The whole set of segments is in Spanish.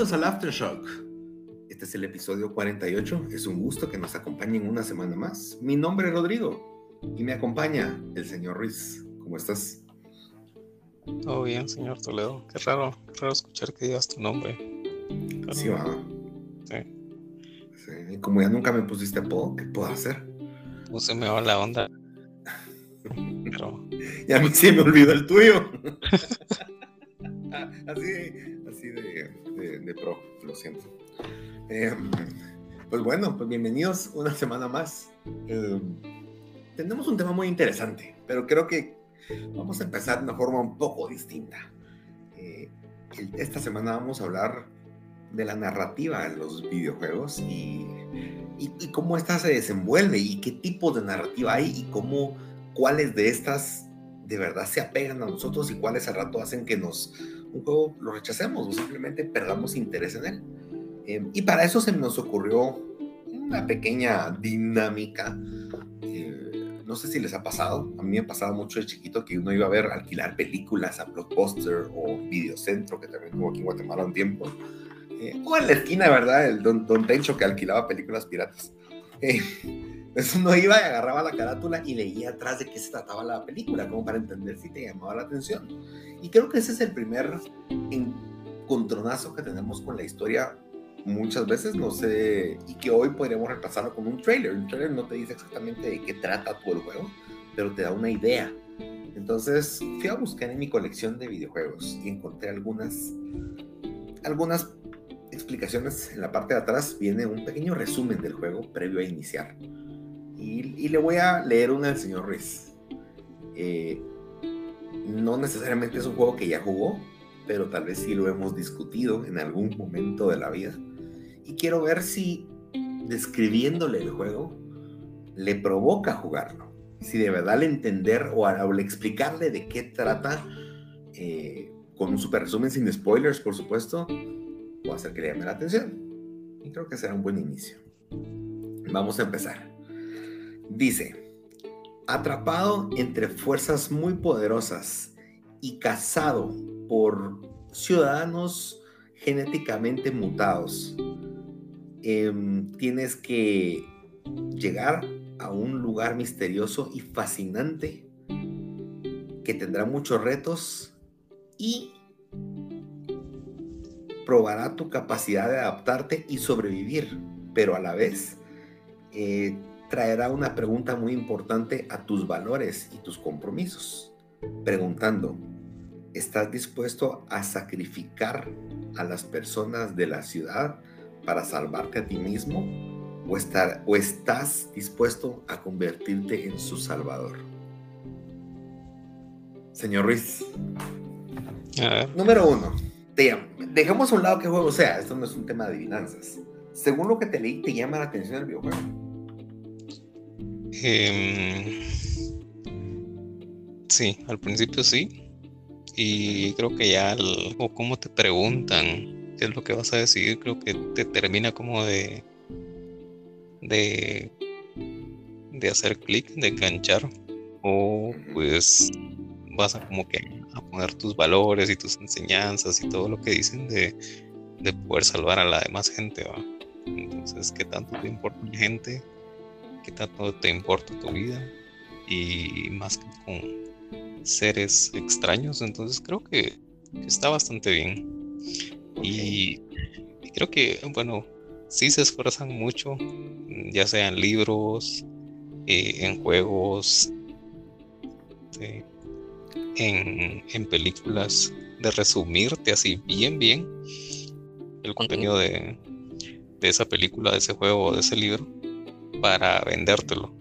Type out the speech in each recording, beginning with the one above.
Bienvenidos al Aftershock. Este es el episodio 48. Es un gusto que nos acompañen una semana más. Mi nombre es Rodrigo y me acompaña el señor Ruiz. ¿Cómo estás? Todo bien, señor Toledo. Qué raro, raro escuchar que digas tu nombre. Sí, va. Sí. sí. Como ya nunca me pusiste apodo, ¿qué puedo hacer? No se me va la onda. Pero... Ya a mí sí me olvidó el tuyo. así, de, pro, lo siento. Em, pues bueno, pues bienvenidos una semana más. Em, tenemos un tema muy interesante, pero creo que vamos a empezar de una forma un poco distinta. Eh, esta semana vamos a hablar de la narrativa en los videojuegos y, y, y, cómo esta se desenvuelve y qué tipo de narrativa hay y cómo, cuáles de estas de verdad se apegan a nosotros y cuáles al rato hacen que nos un juego lo rechacemos o simplemente perdamos interés en él. Eh, y para eso se nos ocurrió una pequeña dinámica. Eh, no sé si les ha pasado, a mí me ha pasado mucho de chiquito que uno iba a ver alquilar películas a Blockbuster o Videocentro, que también tuvo aquí en Guatemala un tiempo. Eh, o en la esquina, ¿verdad? El Don, Don Tencho que alquilaba películas piratas. Entonces uno iba y agarraba la carátula y leía atrás de qué se trataba la película, como para entender si te llamaba la atención. Y creo que ese es el primer encontronazo que tenemos con la historia muchas veces, no sé, y que hoy podríamos repasarlo con un trailer. Un trailer no te dice exactamente de qué trata todo el juego, pero te da una idea. Entonces fui a buscar en mi colección de videojuegos y encontré algunas, algunas explicaciones. En la parte de atrás viene un pequeño resumen del juego previo a iniciar. Y, le voy a leer una del señor Ruiz. Eh, no necesariamente es un juego que ya jugó, pero tal vez sí lo hemos discutido en algún momento de la vida. Y quiero ver si describiéndole el juego le provoca jugarlo. Si de verdad le entender o, al explicarle de qué trata, eh, con un super resumen sin spoilers, por supuesto, o hacer que le llame la atención. Y creo que será un buen inicio. Vamos a empezar. Dice, atrapado entre fuerzas muy poderosas y cazado por ciudadanos genéticamente mutados, em, tienes que llegar a un lugar misterioso y fascinante que tendrá muchos retos y probará tu capacidad de adaptarte y sobrevivir, pero a la vez eh, traerá una pregunta muy importante a tus valores y tus compromisos, preguntando, ¿estás dispuesto a sacrificar a las personas de la ciudad para salvarte a ti mismo? ¿O, estar, o estás dispuesto a convertirte en su salvador? Señor Ruiz. Número uno. dejemos a un lado qué juego sea. Esto no es un tema de adivinanzas. Según lo que te leí, ¿te llama la atención el videojuego? Em, sí, al principio sí. Y creo que ya, o como te preguntan qué es lo que vas a decidir, creo que te termina como de. de. de hacer clic, de enganchar. O pues vas a como que a poner tus valores y tus enseñanzas y todo lo que dicen de, de poder salvar a la demás gente, ¿va? Entonces, ¿qué tanto te importa la gente? Qué tanto te importa tu vida y más que con seres extraños. Entonces creo que, está bastante bien. Y, creo que, bueno, sí se esfuerzan mucho, ya sea en libros, eh, en juegos, en, en, películas, de resumirte así bien, bien el contenido de, de esa película, de ese juego o de ese libro para vendértelo.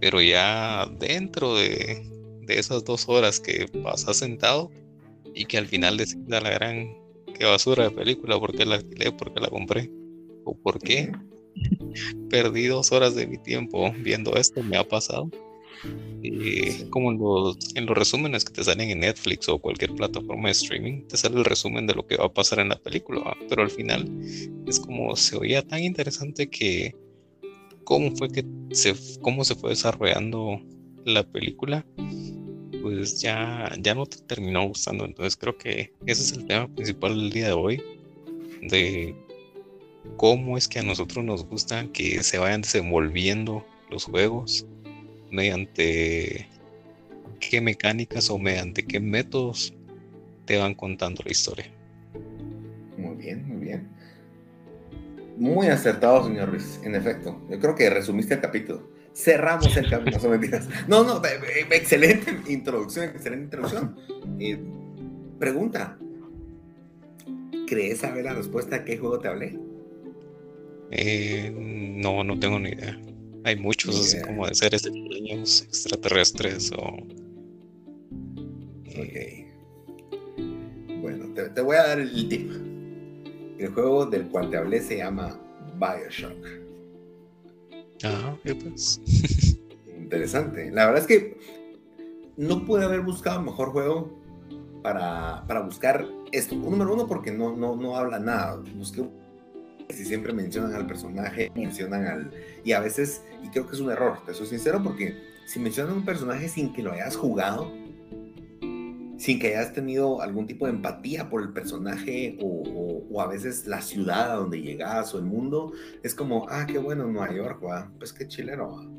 Pero ya dentro de, esas dos horas que pasas sentado y que al final decís la gran qué basura de película, ¿por qué la alquilé? ¿Por qué la compré? ¿O por qué? Perdí dos horas de mi tiempo viendo esto, me ha pasado. Y como en los, en los resúmenes que te salen en Netflix o cualquier plataforma de streaming, te sale el resumen de lo que va a pasar en la película, pero al final es como se oía tan interesante que cómo fue que se, cómo se fue desarrollando la película, pues ya, ya no te terminó gustando. Entonces creo que ese es el tema principal del día de hoy. de cómo es que a nosotros nos gusta que se vayan desenvolviendo los juegos, mediante qué mecánicas o mediante qué métodos te van contando la historia. Muy bien, muy acertado, señor Ruiz. En efecto, yo creo que resumiste el capítulo. Cerramos el capítulo. No, no, excelente introducción, excelente introducción. Eh, pregunta. ¿Crees saber la respuesta a qué juego te hablé? Eh, no, no tengo ni idea. Hay muchos, así como de seres extraños, extraterrestres o. Ok. Bueno, te, voy a dar el tip. El juego del cual te hablé se llama Bioshock. Ah, pues. Interesante. La verdad es que no pude haber buscado mejor juego para, para buscar esto. Número uno, porque no, no, no habla nada. Busqué si siempre mencionan al personaje, mencionan al... Y a veces, y creo que es un error, te soy sincero, porque si mencionan un personaje sin que lo hayas jugado, sin que hayas tenido algún tipo de empatía por el personaje o, a veces la ciudad a donde llegas o el mundo, es como, ah, qué bueno, Nueva York, pues qué chileno.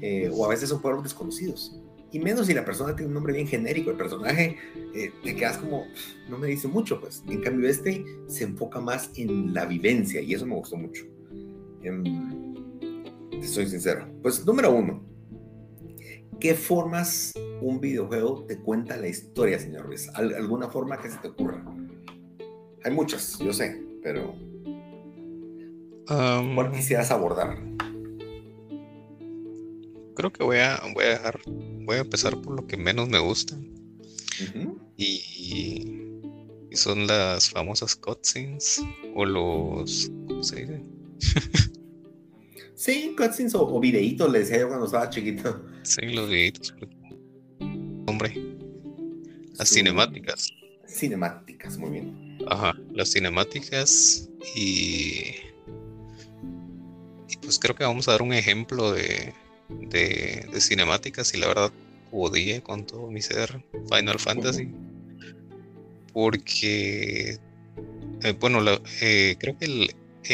Eh, o a veces son pueblos desconocidos. Y menos si la persona tiene un nombre bien genérico, el personaje eh, te quedas como, no me dice mucho, pues. En cambio, este se enfoca más en la vivencia y eso me gustó mucho. Em, te soy sincero. Pues número uno, ¿qué formas un videojuego te cuenta la historia, señor Ruiz? ¿Alguna forma que se te ocurra? Hay muchas, yo sé, pero ¿cuál quisieras abordar? Creo que voy a, voy a dejar voy a empezar por lo que menos me gusta. y, son las famosas cutscenes o los. ¿Cómo se dice? sí, cutscenes o, videitos, le decía yo cuando estaba chiquito. Sí, los videitos. Hombre. Las cinemáticas. Cinemáticas, muy bien. Ajá, las cinemáticas y. Y pues creo que vamos a dar un ejemplo de, de, cinemáticas y la verdad odié con todo mi ser Final Fantasy. Porque, eh, bueno, eh, creo que el,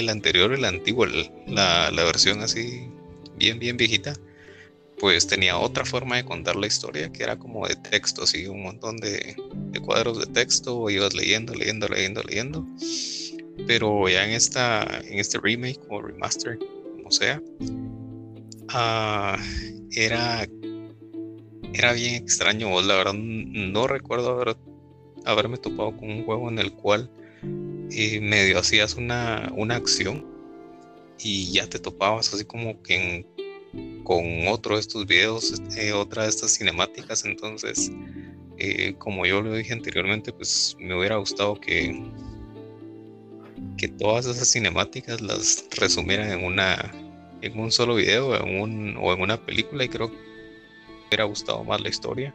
anterior, el antiguo, la, versión así, bien, bien viejita, pues tenía otra forma de contar la historia que era como de texto, así, un montón de, cuadros de texto, ibas leyendo, leyendo, leyendo, leyendo. Pero ya en, esta, en este remake o remaster, como sea, Ah, era, era bien extraño. La verdad, no recuerdo haberme topado con un juego en el cual eh, medio hacías una, una acción y ya te topabas así como que con otro de estos videos, este, otra de estas cinemáticas. Entonces, eh, como yo lo dije anteriormente, pues me hubiera gustado que, que todas esas cinemáticas las resumieran en una en un solo video o en una película y creo que me hubiera gustado más la historia.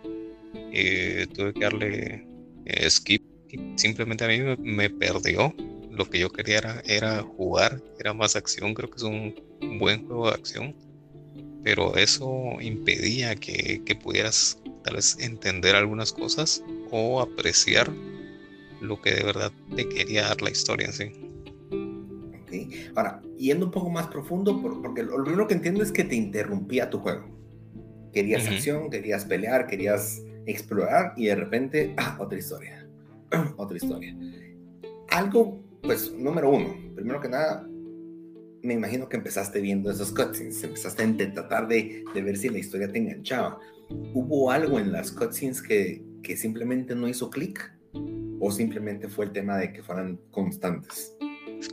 Eh, tuve que darle eh, skip. Simplemente a mí me, perdió. Lo que yo quería era, era, jugar, era más acción. Creo que es un buen juego de acción. Pero eso impedía que, que pudieras tal vez entender algunas cosas o apreciar lo que de verdad te quería dar la historia en sí. Ahora, yendo un poco más profundo, porque lo primero que entiendo es que te interrumpía tu juego. Querías acción, querías pelear, querías explorar y de repente, ah, otra historia, otra historia. Algo, pues, número uno, primero que nada, me imagino que empezaste viendo esos cutscenes, empezaste a tratar de, de ver si la historia te enganchaba. ¿Hubo algo en las cutscenes que, que simplemente no hizo clic? ¿O simplemente fue el tema de que fueran constantes?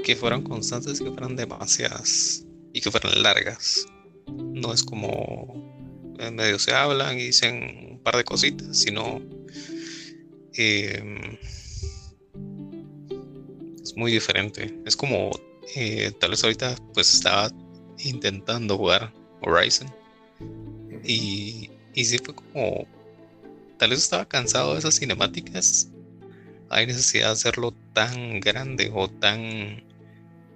que fueran constantes, que fueran demasiadas y que fueran largas. No es como en medio se hablan y dicen un par de cositas, sino em, es muy diferente. Es como eh, tal vez ahorita pues estaba intentando jugar Horizon y, y sí fue como tal vez estaba cansado de esas cinemáticas hay necesidad de hacerlo tan grande o tan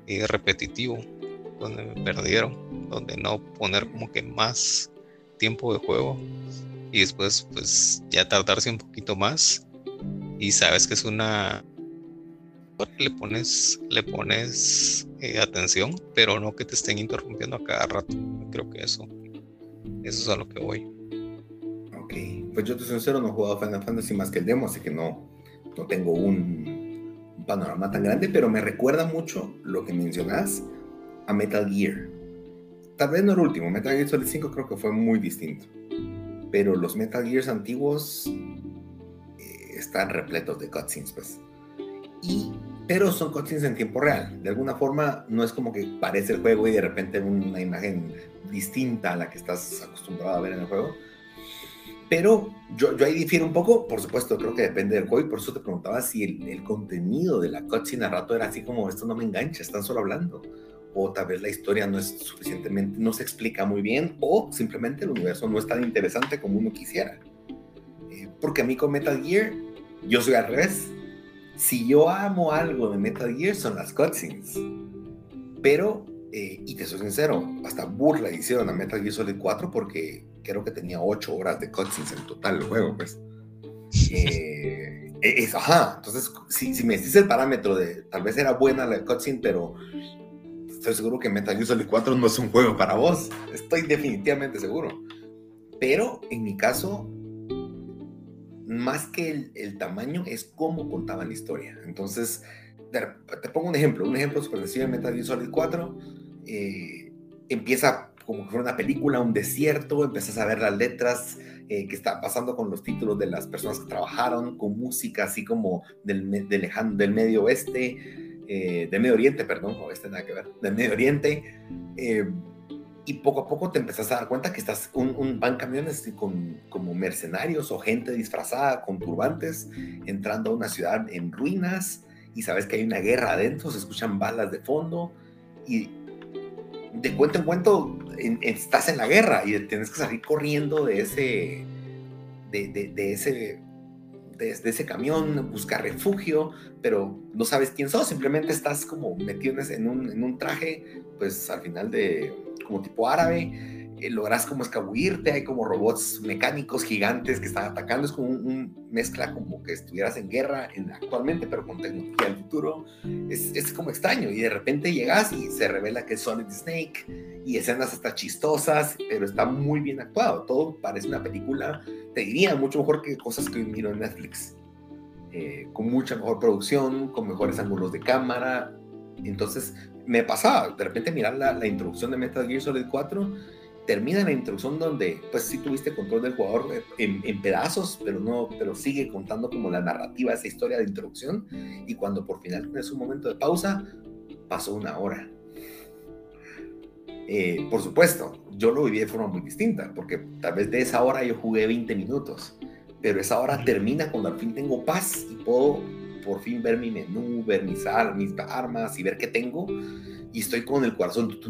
eh, repetitivo, donde me perdieron, donde no poner como que más tiempo de juego y después pues ya tardarse un poquito más y sabes que es una le pones, le pones eh, atención, pero no que te estén interrumpiendo a cada rato. Creo que eso, eso es a lo que voy. Ok, pues yo te sincero, no he jugado Final Fantasy más que el demo, así que no, no tengo un, panorama tan grande, pero me recuerda mucho lo que mencionas a Metal Gear. Tal vez no el último, Metal Gear Solid 5 creo que fue muy distinto, pero los Metal Gears antiguos están repletos de cutscenes, pues. Y pero son cutscenes en tiempo real. De alguna forma, no es como que parece el juego y de repente una imagen distinta a la que estás acostumbrado a ver en el juego. Pero yo, yo ahí difiero un poco, por supuesto, creo que depende del juego y por eso te preguntaba si el, el contenido de la cutscene a rato era así como, esto no me engancha, están solo hablando. O tal vez la historia no es suficientemente, no se explica muy bien, o simplemente el universo no es tan interesante como uno quisiera. Porque a mí con Metal Gear, yo soy al revés si yo amo algo de Metal Gear son las cutscenes. Pero, eh, y te soy sincero, hasta burla hicieron a Metal Gear Solid 4 porque creo que tenía 8 horas de cutscenes en total el juego, pues. Eh, es, ajá, entonces, si, si me decís el parámetro de tal vez era buena la cutscene, pero estoy seguro que Metal Gear Solid 4 no es un juego para vos. Estoy definitivamente seguro. Pero en mi caso, más que el, tamaño, es cómo contaban la historia. Entonces, te, pongo un ejemplo, un ejemplo super sencillo de Metal Gear Solid 4. Eh, empieza como que fuera una película, un desierto, empiezas a ver las letras eh, que está pasando con los títulos de las personas que trabajaron, con música así como del, del, del Medio Oeste, eh, del Medio Oriente, perdón, oeste nada que ver, del Medio Oriente y poco a poco te empezás a dar cuenta que estás, un, van camiones con, como mercenarios o gente disfrazada con turbantes entrando a una ciudad en ruinas y sabes que hay una guerra adentro, se escuchan balas de fondo y de cuento en cuento estás en la guerra y tienes que salir corriendo de ese, de, de, ese de, ese camión, buscar refugio, pero no sabes quién sos, simplemente estás como metido en un, en un traje, pues al final de, como tipo árabe, eh, logras como escabullirte, hay como robots mecánicos gigantes que están atacando, es como un, mezcla como que estuvieras en guerra en, actualmente, pero con tecnología del futuro, es, es, como extraño, y de repente llegas y se revela que es Solid Snake, y escenas hasta chistosas, pero está muy bien actuado, todo parece una película, te diría, mucho mejor que cosas que miro en Netflix. Eh, con mucha mejor producción, con mejores ángulos de cámara. Entonces, me pasaba, de repente mirar la, introducción de Metal Gear Solid 4, termina la introducción donde pues sí tuviste control del jugador en, pedazos, pero no, pero sigue contando como la narrativa esa historia de introducción y cuando por final tienes un momento de pausa, pasó una hora. Eh, por supuesto, yo lo viví de forma muy distinta, porque tal vez de esa hora yo jugué 20 minutos, pero esa hora termina cuando al fin tengo paz y puedo por fin ver mi menú, ver mis, armas y ver qué tengo. Y estoy con el corazón.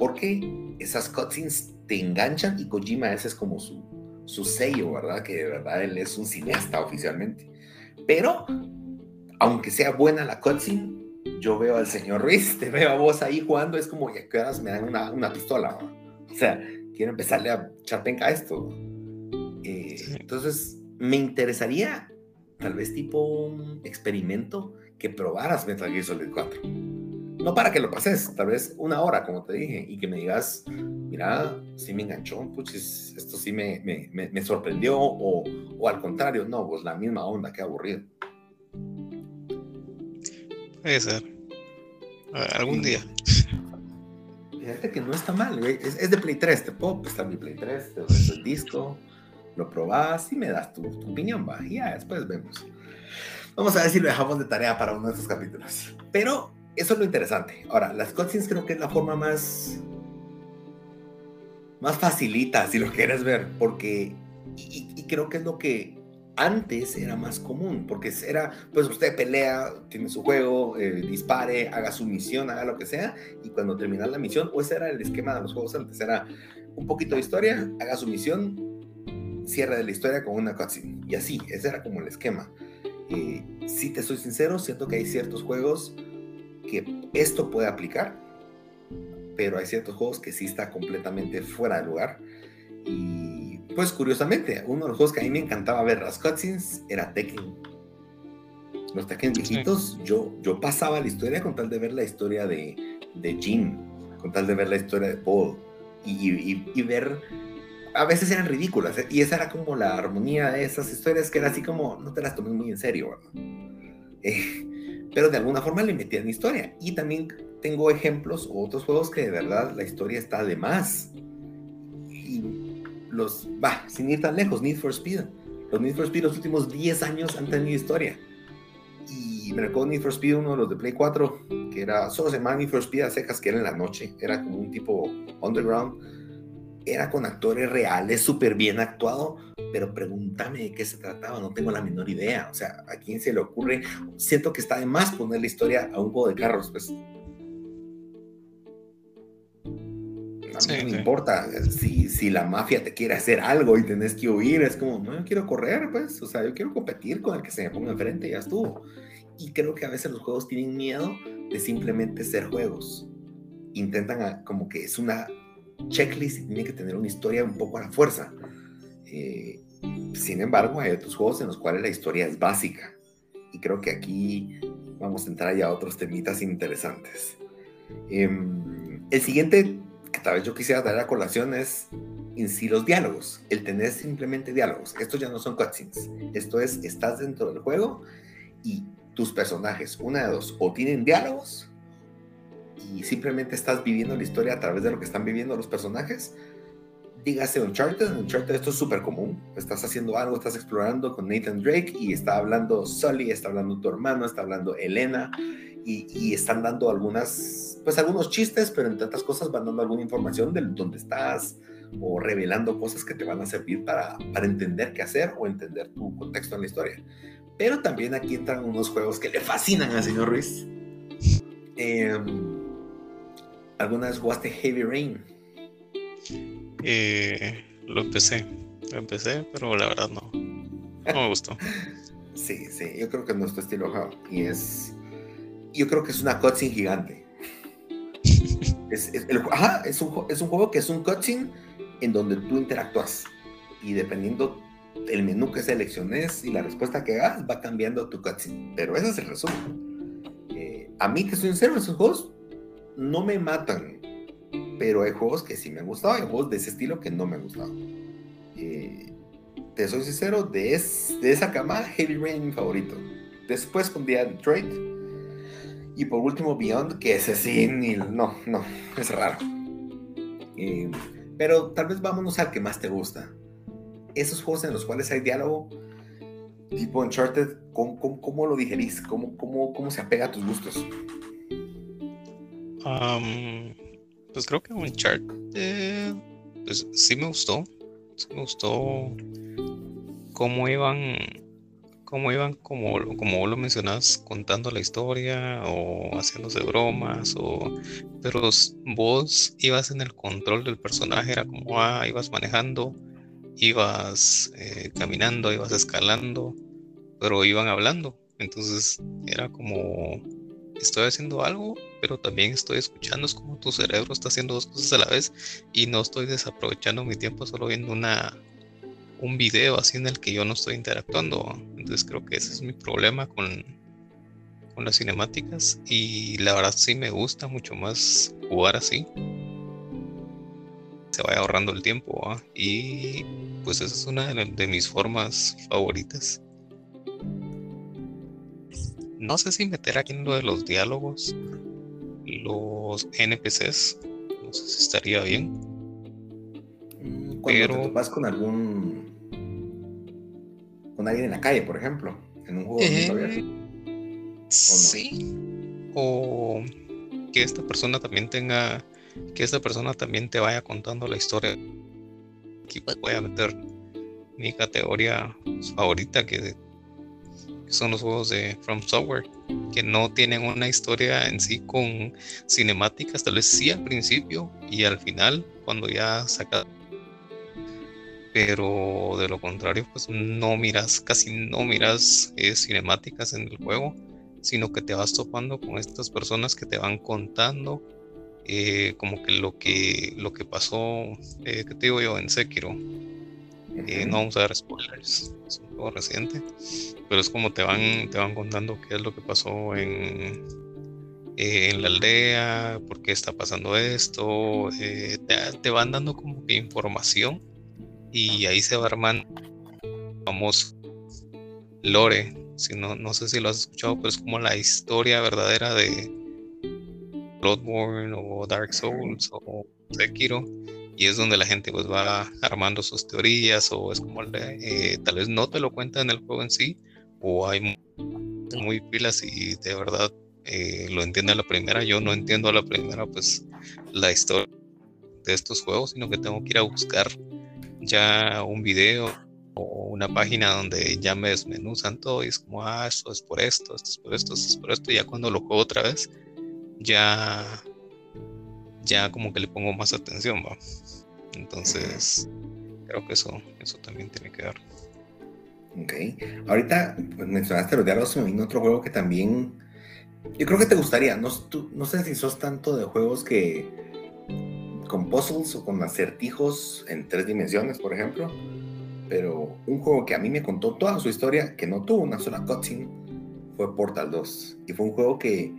Porque esas cutscenes te enganchan y Kojima ese es como su, su sello, ¿verdad? Que de verdad él es un cineasta oficialmente. Pero, aunque sea buena la cutscene, yo veo al señor Ruiz, te veo a vos ahí jugando, es como, ¿y qué horas me dan una, una pistola? O sea, quiero empezarle a echar penca a esto. Eh, entonces, me interesaría tal vez tipo un experimento que probaras Metal Gear Solid 4. No para que lo pases, tal vez una hora, como te dije, y que me digas, mira, sí me enganchó, pues esto sí me, me, me, sorprendió, o, o, al contrario, no, pues la misma onda, qué aburrido. Puede ser. algún día. Fíjate que no está mal, güey. Es, de Play 3, te puedo prestar mi Play 3, te doy el disco lo probás y me das tu, opinión, va, y ya después vemos. Vamos a ver si lo dejamos de tarea para uno de estos capítulos. Pero eso es lo interesante. Ahora, las cutscenes creo que es la forma más más facilita, si lo quieres ver, porque y, creo que es lo que antes era más común, porque era, pues usted pelea, tiene su juego, eh, dispare, haga su misión, haga lo que sea, y cuando termina la misión, o ese era el esquema de los juegos antes, era un poquito de historia, haga su misión, cierre de la historia con una cutscene. Y así, ese era como el esquema. Eh, si te soy sincero, siento que hay ciertos juegos que esto puede aplicar, pero hay ciertos juegos que sí está completamente fuera de lugar. Y pues curiosamente, uno de los juegos que a mí me encantaba ver las cutscenes era Tekken. Los Tekken viejitos, yo, yo pasaba la historia con tal de ver la historia de, de Jim, con tal de ver la historia de Paul y, y, ver a veces eran ridículas ¿eh? y esa era como la armonía de esas historias que era así como no te las tomes muy en serio. Eh, pero de alguna forma le metían historia. Y también tengo ejemplos o otros juegos que de verdad la historia está de más. Y los va sin ir tan lejos Need for Speed. Los Need for Speed los últimos 10 años han tenido historia. Y me recuerdo Need for Speed, uno de los de Play 4, que era, solo se llamaba Need for Speed a secas, que era en la noche, era como un tipo underground, era con actores reales, súper bien actuado, pero pregúntame de qué se trataba, no tengo la menor idea, o sea, ¿a quién se le ocurre? Siento que está de más poner la historia a un juego de carros, pues. A mí no me importa si, si la mafia te quiere hacer algo y tenés que huir, es como, no, yo quiero correr, pues, o sea, yo quiero competir con el que se me ponga enfrente y ya estuvo. Y creo que a veces los juegos tienen miedo de simplemente ser juegos. Intentan como que es una checklist y tiene que tener una historia un poco a la fuerza. Eh, sin embargo, hay otros juegos en los cuales la historia es básica. Y creo que aquí vamos a entrar ya a otros temitas interesantes. Em, el siguiente que tal vez yo quisiera dar a colación es en sí los diálogos. El tener simplemente diálogos. Estos ya no son cutscenes. Esto es, estás dentro del juego y tus personajes, una de dos, o tienen diálogos y simplemente estás viviendo la historia a través de lo que están viviendo los personajes. Dígase Uncharted, Uncharted esto es súper común. Estás haciendo algo, estás explorando con Nathan Drake y está hablando Sully, está hablando tu hermano, está hablando Elena y, y, están dando algunas, pues algunos chistes, pero entre otras cosas van dando alguna información de dónde estás o revelando cosas que te van a servir para, para entender qué hacer o entender tu contexto en la historia. Pero también aquí entran unos juegos que le fascinan al señor Ruiz. Em, ¿Alguna vez jugaste Heavy Rain? Eh, lo empecé, lo empecé, pero la verdad no, no me gustó. sí, sí, yo creo que no es tu estilo, y es, yo creo que es una cutscene gigante. es, el, ajá, es, un, es un juego que es un cutscene en donde tú interactúas y dependiendo el menú que selecciones y la respuesta que hagas va cambiando tu cutscene. Pero ese es el resumen. Eh, a mí, que soy sincero, esos juegos no me matan. Pero hay juegos que sí me han gustado, hay juegos de ese estilo que no me han gustado. Eh, te soy sincero, de, de esa cama, Heavy Rain mi favorito. Después pondría Detroit. Y por último, Beyond, que ese sí, no, no, es raro. Eh, pero tal vez vámonos al que más te gusta esos juegos en los cuales hay diálogo, tipo Uncharted, ¿cómo, cómo, lo digerís? ¿Cómo, cómo, ¿Cómo se apega a tus gustos? Pues creo que Uncharted, pues sí me gustó. Sí me gustó cómo iban, cómo iban, como, como vos lo mencionas, contando la historia o haciéndose bromas, o, pero vos ibas en el control del personaje, era como, ah, ibas manejando ibas eh, caminando, ibas escalando, pero iban hablando. Entonces era como, estoy haciendo algo, pero también estoy escuchando. Es como tu cerebro está haciendo dos cosas a la vez y no estoy desaprovechando mi tiempo solo viendo una, un video así en el que yo no estoy interactuando. Entonces creo que ese es mi problema con, con las cinemáticas y la verdad sí me gusta mucho más jugar así se vaya ahorrando el tiempo. Y pues esa es una de, mis formas favoritas. No sé si meter aquí en lo de los diálogos, los NPCs, no sé si estaría bien. Cuando te vas con algún. con alguien en la calle, por ejemplo, en un juego eh, Sí. O que esta persona también tenga que esta persona también te vaya contando la historia. Aquí voy a meter mi categoría favorita que, son los juegos de From Software, que no tienen una historia en sí con cinemáticas, tal vez sí al principio y al final, cuando ya saca pero de lo contrario, pues no miras, casi no miras eh, cinemáticas en el juego, sino que te vas topando con estas personas que te van contando eh, como que lo que lo que pasó, eh, ¿qué te digo yo? En Sekiro. Eh, no vamos a dar spoilers, es un juego reciente, pero es como te van, te van contando qué es lo que pasó en, eh, en la aldea, por qué está pasando esto, te, te, van dando como que información y ahí se va armando famoso lore, si no, no sé si lo has escuchado, pero es como la historia verdadera de Bloodborne o Dark Souls o Sekiro y es donde la gente pues va armando sus teorías o es como eh, tal vez no te lo cuenta en el juego en sí o hay muy, pilas y de verdad eh, lo entiende a la primera yo no entiendo a la primera pues la historia de estos juegos sino que tengo que ir a buscar ya un video o una página donde ya me desmenuzan todo y es como, ah, esto es por esto, esto es por esto, esto es por esto. Y ya cuando lo juego otra vez, ya, ya como que le pongo más atención, va. Entonces, creo que eso, eso también tiene que ver. Ok. Ahorita pues, mencionaste los diálogos, me vino otro juego que también. Yo creo que te gustaría. No, no sé si sos tanto de juegos que. con puzzles o con acertijos en tres dimensiones, por ejemplo pero un juego que a mí me contó toda su historia, que no tuvo una sola cutscene, fue Portal 2. Y fue un juego que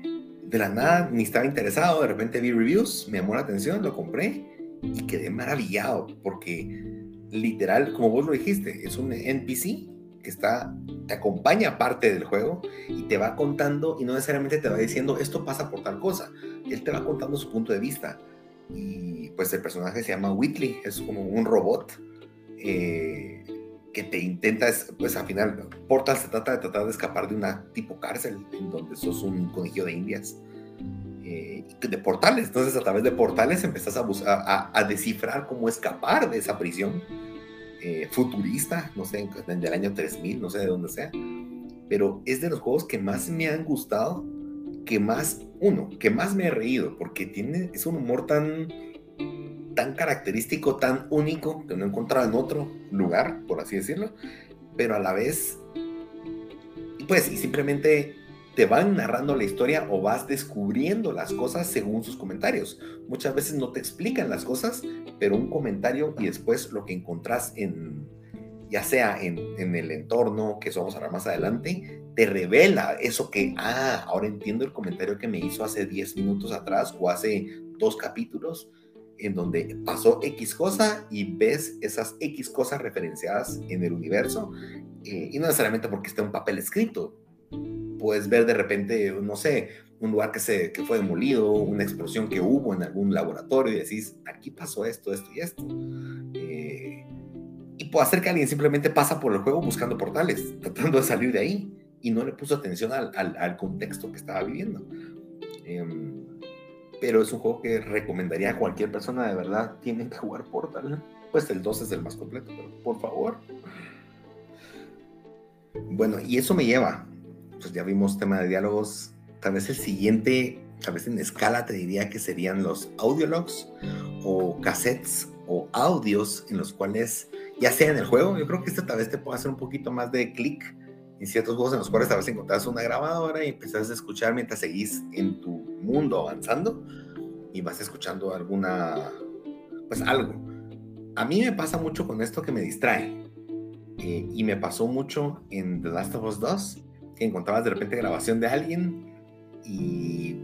de la nada ni estaba interesado, de repente vi reviews, me llamó la atención, lo compré y quedé maravillado porque literal, como vos lo dijiste, es un NPC que está, te acompaña parte del juego y te va contando y no necesariamente te va diciendo esto pasa por tal cosa, él te va contando su punto de vista. Y pues el personaje se llama Whitley, es como un robot eh, que te intentas, pues al final, Portal se trata de tratar de escapar de una tipo cárcel en donde sos un conejillo de indias. Eh, de portales, entonces a través de portales empezás a, a, descifrar cómo escapar de esa prisión eh, futurista, no sé, del año 3000, no sé de dónde sea, pero es de los juegos que más me han gustado, que más, uno, que más me he reído, porque tiene, es un humor tan tan característico, tan único, que no he encontrado en otro lugar, por así decirlo, pero a la vez, pues, y simplemente te van narrando la historia o vas descubriendo las cosas según sus comentarios. Muchas veces no te explican las cosas, pero un comentario y después lo que encontrás en, ya sea en, en el entorno, que eso vamos a hablar más adelante, te revela eso que, ah, ahora entiendo el comentario que me hizo hace 10 minutos atrás o hace dos capítulos en donde pasó X cosa y ves esas X cosas referenciadas en el universo, eh, y no necesariamente porque esté un papel escrito. Puedes ver de repente, no sé, un lugar que, se, que fue demolido, una explosión que hubo en algún laboratorio y decís, aquí pasó esto, esto y esto. Eh, y puede ser que alguien simplemente pasa por el juego buscando portales, tratando de salir de ahí, y no le puso atención al, al, contexto que estaba viviendo. Em, pero es un juego que recomendaría a cualquier persona, de verdad, tienen que jugar Portal. Pues el 2 es el más completo, pero por favor. Bueno, y eso me lleva, pues ya vimos tema de diálogos, tal vez el siguiente, tal vez en escala te diría que serían los audiologs o cassettes o audios en los cuales, ya sea en el juego, yo creo que este tal vez te puede hacer un poquito más de clic en ciertos juegos en los cuales tal vez encontrás una grabadora y empezás a escuchar mientras seguís en tu mundo avanzando y vas escuchando alguna, pues algo. A mí me pasa mucho con esto que me distrae. Eh, y me pasó mucho en The Last of Us 2, que encontrabas de repente grabación de alguien y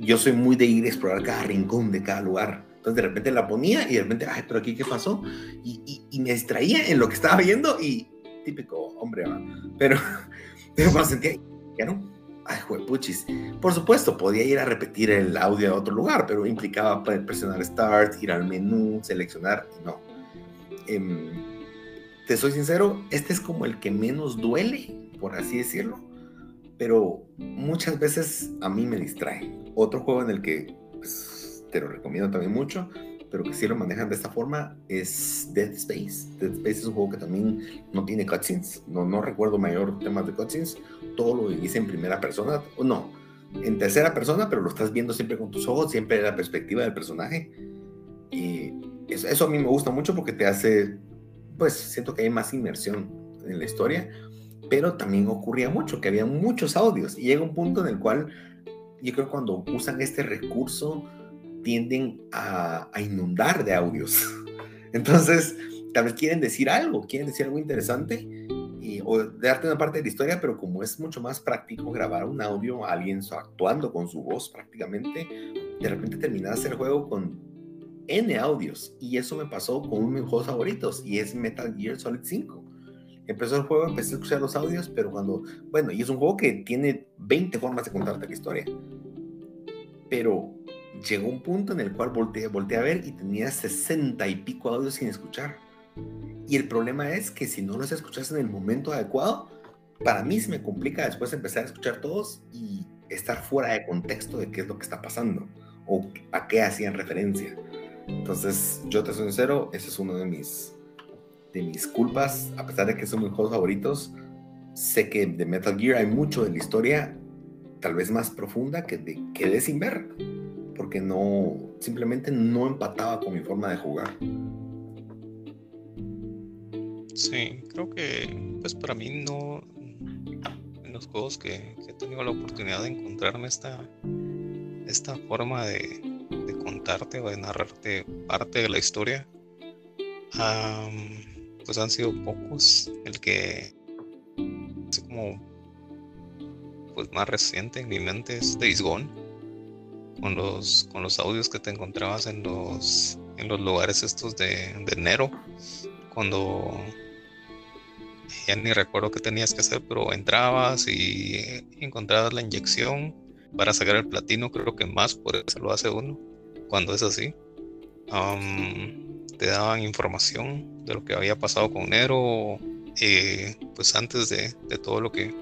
yo soy muy de ir a explorar cada rincón de cada lugar. Entonces de repente la ponía y de repente, ay, pero aquí qué pasó? Y, y, me distraía en lo que estaba viendo y típico hombre, pero, pero me sentía, ya no, Ay, puchis. Por supuesto, podía ir a repetir el audio a otro lugar, pero implicaba presionar Start, ir al menú, seleccionar. No. Em, te soy sincero, este es como el que menos duele, por así decirlo, pero muchas veces a mí me distrae. Otro juego en el que pues, te lo recomiendo también mucho pero que sí lo manejan de esta forma, es Dead Space. Dead Space es un juego que también no tiene cutscenes, no, no recuerdo mayor temas de cutscenes, todo lo dice en primera persona, o no, en tercera persona, pero lo estás viendo siempre con tus ojos, siempre la perspectiva del personaje. Y eso, eso a mí me gusta mucho porque te hace, pues siento que hay más inmersión en la historia, pero también ocurría mucho, que había muchos audios y llega un punto en el cual yo creo que cuando usan este recurso, tienden a, inundar de audios. Entonces, tal vez quieren decir algo, quieren decir algo interesante o darte una parte de la historia, pero como es mucho más práctico grabar un audio, alguien actuando con su voz prácticamente, de repente terminas el juego con N audios. Y eso me pasó con uno de mis juegos favoritos, y es Metal Gear Solid 5. Empezó el juego, empecé a escuchar los audios, pero cuando, bueno, y es un juego que tiene 20 formas de contarte la historia. Pero llegó un punto en el cual volteé, volteé a ver y tenía 60 y pico audios sin escuchar y el problema es que si no los escuchas en el momento adecuado, para mí se me complica después empezar a escuchar todos y estar fuera de contexto de qué es lo que está pasando o a qué hacían referencia. Entonces, yo te soy sincero, ese es uno de mis, de mis culpas, a pesar de que son mis juegos favoritos. Sé que de Metal Gear hay mucho de la historia, tal vez más profunda, que de, quedé sin ver, porque no, simplemente no empataba con mi forma de jugar. Sí, creo que pues para mí no, en los juegos que, he tenido la oportunidad de encontrarme esta, esta forma de, contarte o de narrarte parte de la historia, pues han sido pocos. El que es como pues más reciente en mi mente es Days Gone con los con los audios que te encontrabas en los en los lugares estos de, de Nero cuando ya ni recuerdo qué tenías que hacer, pero entrabas y encontrabas la inyección para sacar el platino, creo que más por eso lo hace uno, cuando es así. te daban información de lo que había pasado con Nero, eh, pues antes de, todo lo que,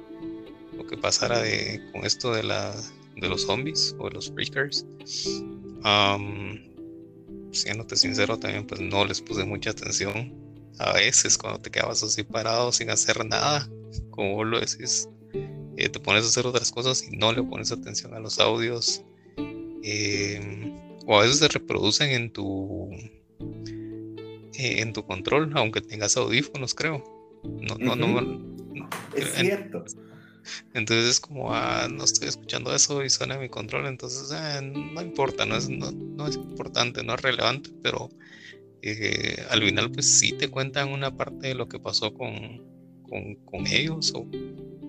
lo que pasara de, con esto de, la, de los zombies o de los freakers. siéndote sincero, también pues no les puse mucha atención a veces cuando te quedabas así parado sin hacer nada, como vos lo decís, eh, te pones a hacer otras cosas y no le pones atención a los audios. Em, o a veces se reproducen en tu eh, en tu control, aunque tengas audífonos, creo. No, no, no, es cierto. Entonces es como, ah, no estoy escuchando eso y suena mi control, entonces ah, no importa, no es, no, no es importante, no es relevante, pero eh, al final pues sí te cuentan una parte de lo que pasó con, con, ellos o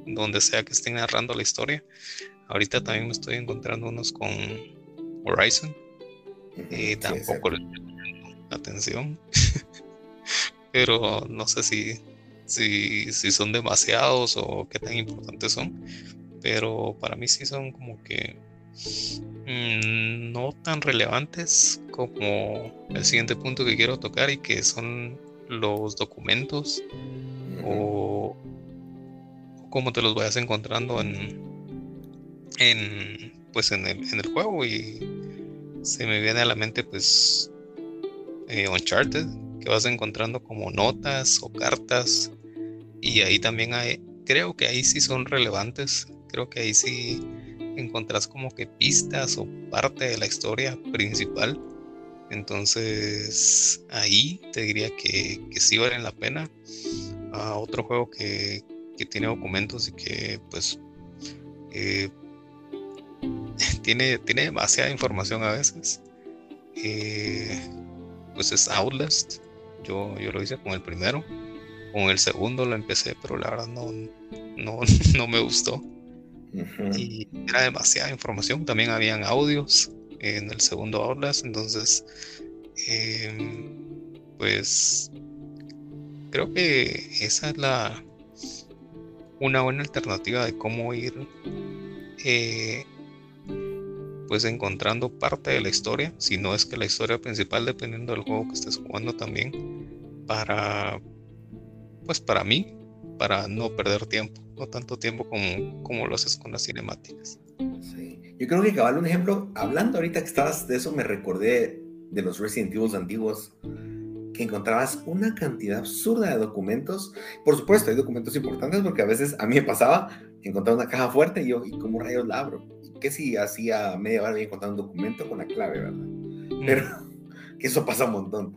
donde sea que estén narrando la historia. Ahorita también me estoy encontrando unos con Horizon. y tampoco le atención. Pero no sé si, si, si son demasiados o qué tan importantes son. Pero para mí sí son como que Mm, no tan relevantes como el siguiente punto que quiero tocar y que son los documentos o, cómo te los vayas encontrando en, en pues en el, en el juego y se me viene a la mente pues eh, Uncharted que vas encontrando como notas o cartas y ahí también hay creo que ahí sí son relevantes creo que ahí sí encontrás como que pistas o parte de la historia principal. Entonces ahí te diría que, que sí valen la pena. a otro juego que, tiene documentos y que pues eh, tiene, tiene demasiada información a veces. Eh, pues es Outlast. Yo, yo lo hice con el primero. Con el segundo lo empecé, pero la verdad no, no, no me gustó. Y era demasiada información. También habían audios en el segundo Outlast. Entonces, em, pues creo que esa es la una buena alternativa de cómo ir eh, pues encontrando parte de la historia, si no es que la historia principal, dependiendo del juego que estés jugando también, para pues para mí, para no perder tiempo tanto tiempo como, como lo haces con las cinemáticas. Sí. Yo creo que cabal un ejemplo, hablando ahorita que estabas de eso, me recordé de los Resident Evil antiguos, que encontrabas una cantidad absurda de documentos. Por supuesto, hay documentos importantes porque a veces a mí me pasaba encontrar una caja fuerte y yo, ¿y cómo rayos la abro? ¿Qué si hacía media hora y encontrar un documento con la clave, verdad? Mm. Pero, que eso pasa un montón.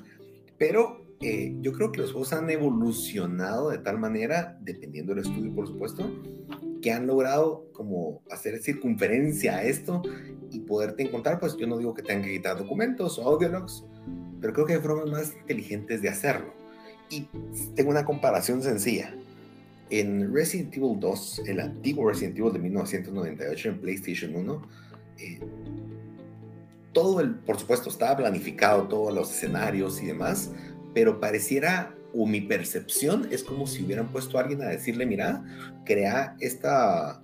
Pero eh, yo creo que los juegos han evolucionado de tal manera, dependiendo del estudio, por supuesto, que han logrado como hacer circunferencia a esto y poderte encontrar, pues yo no digo que tengan que quitar documentos o audiologs, pero creo que hay formas más inteligentes de hacerlo. y tengo una comparación sencilla. En Resident Evil 2, el antiguo Resident Evil de 1998 en PlayStation 1, eh, todo el, por supuesto, estaba planificado, todos los escenarios y demás, pero pareciera, o mi percepción es como si hubieran puesto a alguien a decirle, mira, crea esta,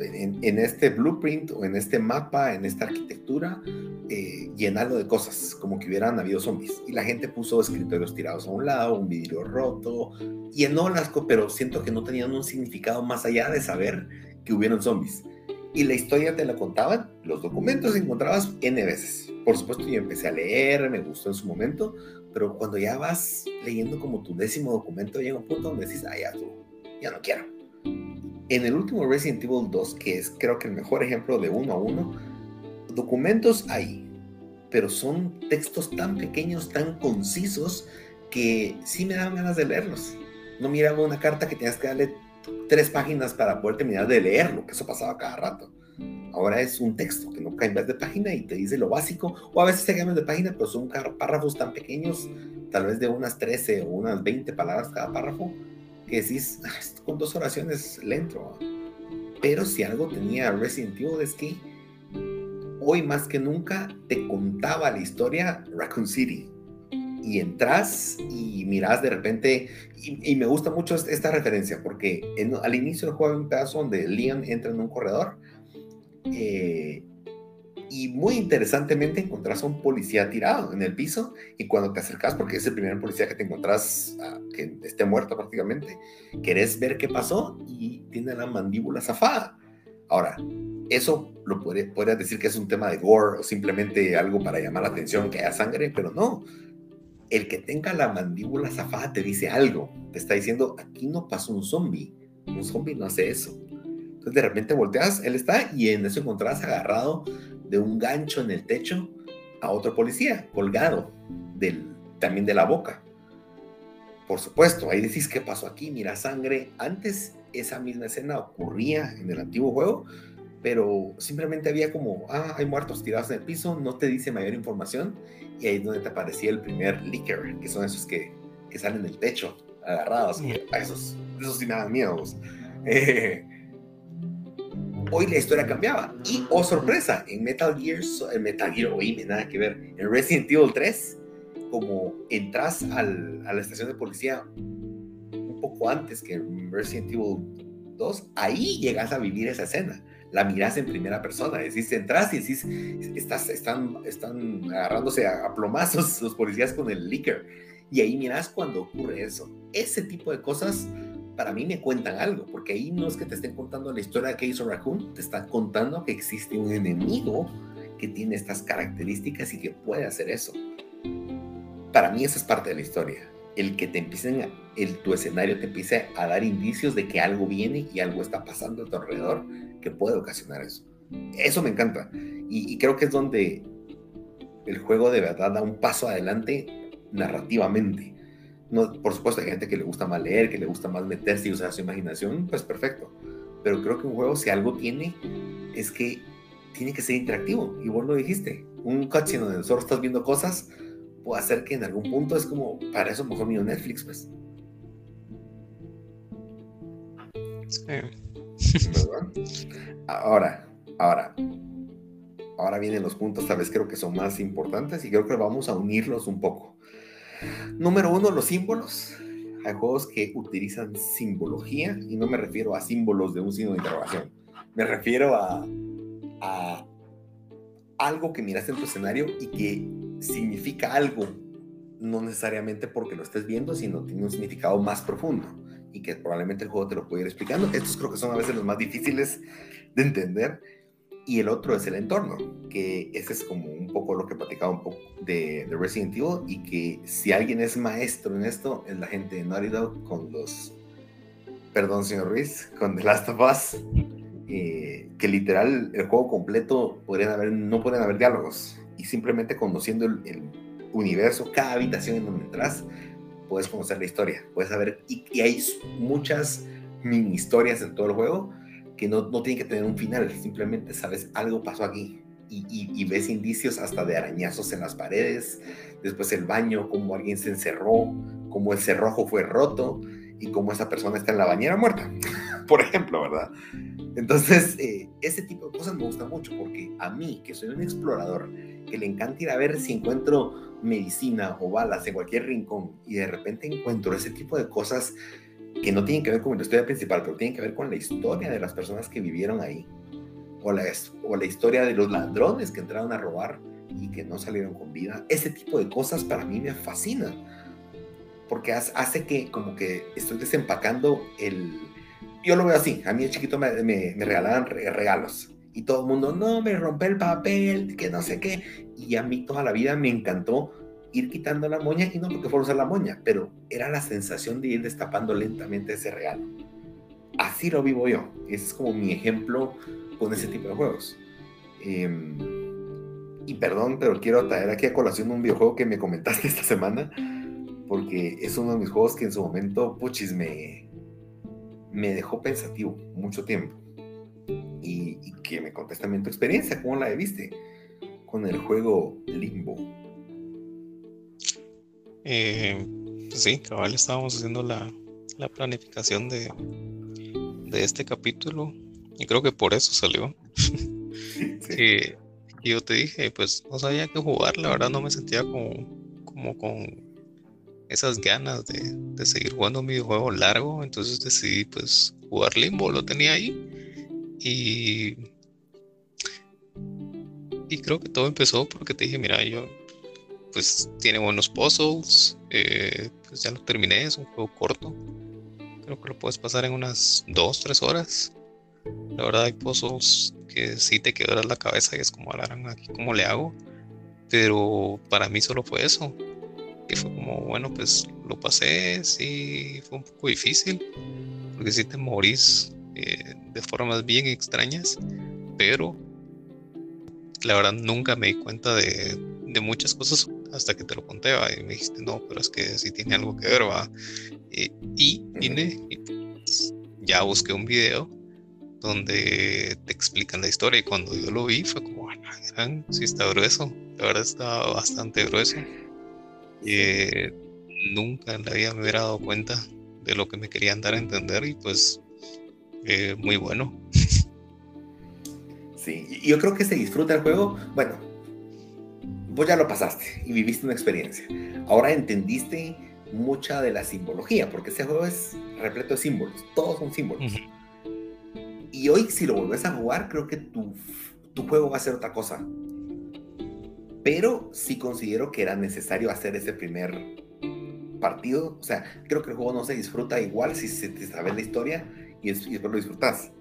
en, este blueprint o en este mapa, en esta arquitectura, eh, llenarlo de cosas, como que hubieran habido zombies. Y la gente puso escritorios tirados a un lado, un vidrio roto, llenó las cosas, pero siento que no tenían un significado más allá de saber que hubieron zombies. Y la historia te la contaban, los documentos encontrabas N veces. Por supuesto, yo empecé a leer, me gustó en su momento, pero cuando ya vas leyendo como tu décimo documento, llega un punto donde dices, ah, ya, tú, ya no quiero. En el último Resident Evil 2, que es creo que el mejor ejemplo de uno a uno, documentos hay, pero son textos tan pequeños, tan concisos, que sí me daban ganas de leerlos. No miraba una carta que tenías que darle tres páginas para poder terminar de leerlo, que eso pasaba cada rato. Ahora es un texto que no cambias de página y te dice lo básico, o a veces te cambias de página, pero son párrafos tan pequeños, tal vez de unas 13 o unas 20 palabras cada párrafo, que decís, ah, con dos oraciones lento. Pero si algo tenía Resident Evil es que hoy más que nunca te contaba la historia Raccoon City y entras y miras de repente, y, me gusta mucho esta referencia, porque al inicio del juego hay un pedazo donde Leon entra en un corredor, eh, y muy interesantemente encontrás a un policía tirado en el piso, y cuando te acercas, porque es el primer policía que te encontrás ah, que esté muerto prácticamente, querés ver qué pasó y tiene la mandíbula zafada. Ahora, eso lo podría decir que es un tema de gore o simplemente algo para llamar la atención, que haya sangre, pero no el que tenga la mandíbula zafada te dice algo. Te está diciendo, aquí no pasó un zombie. Un zombie no hace eso. Entonces de repente volteas, él está y en eso encontrás agarrado de un gancho en el techo a otro policía, colgado del, también de la boca. Por supuesto, ahí decís, ¿qué pasó aquí? Mira sangre. Antes esa misma escena ocurría en el antiguo juego, pero simplemente había como, ah, hay muertos tirados en el piso, no te dice mayor información y ahí es donde te aparecía el primer leaker, que son esos que, que salen del techo, agarrados. A esos, esos sí me dan miedo. Eh, hoy la historia cambiaba. Y, oh sorpresa, en Metal Gear, en Metal Gear, oíme, nada que ver, en Resident Evil 3, como entras al, a la estación de policía un poco antes que en Resident Evil 2, ahí llegas a vivir esa escena la miras en primera persona, decís, entras y decís, estás, están, están agarrándose a, plomazos los policías con el liquor. Y ahí miras cuando ocurre eso. Ese tipo de cosas para mí me cuentan algo, porque ahí no es que te estén contando la historia que hizo Raccoon, te están contando que existe un enemigo que tiene estas características y que puede hacer eso. Para mí esa es parte de la historia. El que te empiecen, el, tu escenario te empiece a dar indicios de que algo viene y algo está pasando a tu alrededor que puede ocasionar eso. Eso me encanta. Y, creo que es donde el juego de verdad da un paso adelante narrativamente. No, por supuesto, hay gente que le gusta más leer, que le gusta más meterse y usar su imaginación, pues perfecto. Pero creo que un juego, si algo tiene, es que tiene que ser interactivo. Y vos lo dijiste, un cutscene donde solo estás viendo cosas puede hacer que en algún punto es como, para eso mejor mío Netflix, pues. Ahora, ahora, ahora vienen los puntos, tal vez creo que son más importantes y creo que vamos a unirlos un poco. Número uno, los símbolos. Hay juegos que utilizan simbología y no me refiero a símbolos de un signo de interrogación. Me refiero a, a algo que miraste en tu escenario y que significa algo, no necesariamente porque lo estés viendo, sino tiene un significado más profundo y que probablemente el juego te lo puede ir explicando. Estos creo que son a veces los más difíciles de entender. Y el otro es el entorno, que ese es como un poco lo que platicaba un poco de, de Resident Evil y que si alguien es maestro en esto es la gente de Naughty Dog con los, perdón señor Ruiz, con The Last of Us, eh, que literal el juego completo podrían haber, no pueden haber diálogos y simplemente conociendo el, el universo, cada habitación en donde entras, puedes conocer la historia, puedes saber, y, hay muchas mini historias en todo el juego que no, no tienen que tener un final, simplemente sabes algo pasó aquí y, y, ves indicios hasta de arañazos en las paredes, después el baño, cómo alguien se encerró, cómo el cerrojo fue roto y cómo esa persona está en la bañera muerta, por ejemplo, ¿verdad? Entonces, eh, ese tipo de cosas me gusta mucho porque a mí, que soy un explorador, que le encanta ir a ver si encuentro medicina o balas en cualquier rincón y de repente encuentro ese tipo de cosas que no tienen que ver con la historia principal, pero tienen que ver con la historia de las personas que vivieron ahí, o la, o la historia de los ladrones que entraron a robar y que no salieron con vida. Ese tipo de cosas para mí me fascinan, porque hace que como que estoy desempacando el... Yo lo veo así, a mí de chiquito me, me, me regalaban regalos y todo el mundo, no, me rompe el papel, que no sé qué. Y a mí toda la vida me encantó ir quitando la moña, y no porque fuera a usar la moña, pero era la sensación de ir destapando lentamente ese regalo. Así lo vivo yo. Ese es como mi ejemplo con ese tipo de juegos. Em, y perdón, pero quiero traer aquí a colación un videojuego que me comentaste esta semana, porque es uno de mis juegos que en su momento, puchis, me, me dejó pensativo mucho tiempo y, que me contes también tu experiencia, cómo la viste con el juego Limbo. Eh, pues sí, cabal, estábamos haciendo la, planificación de, de este capítulo y creo que por eso salió. que yo te dije, pues no sabía qué jugar, la verdad no me sentía como, como con esas ganas de, de seguir jugando un videojuego largo, entonces decidí pues jugar Limbo, lo tenía ahí y, y creo que todo empezó porque te dije, mira, yo, pues tiene buenos puzzles, eh, pues ya lo terminé, es un juego corto. Creo que lo puedes pasar en unas 2, 3 horas. La verdad hay puzzles que sí te quedas la cabeza y es como hablarán aquí, ¿cómo le hago? Pero para mí solo fue eso. Y fue como, bueno, pues lo pasé, sí, fue un poco difícil, porque si te morís eh, de formas bien extrañas, pero la verdad nunca me di cuenta de, muchas cosas hasta que te lo conté y me dijiste, no, pero es que sí tiene algo que ver, va. Eh, y vine y pues, ya busqué un video donde te explican la historia y cuando yo lo vi fue como, ah, sí está grueso, la verdad está bastante grueso. Eh, nunca en la vida me hubiera dado cuenta de lo que me querían dar a entender y pues eh, muy bueno. Sí, yo creo que se disfruta el juego. Bueno, vos ya lo pasaste y viviste una experiencia. Ahora entendiste mucha de la simbología, porque ese juego es repleto de símbolos, todos son símbolos. Y hoy si lo volvés a jugar, creo que tu, tu juego va a ser otra cosa. Pero sí considero que era necesario hacer ese primer partido. O sea, creo que el juego no se disfruta igual si se te sabe la historia y, después lo disfrutas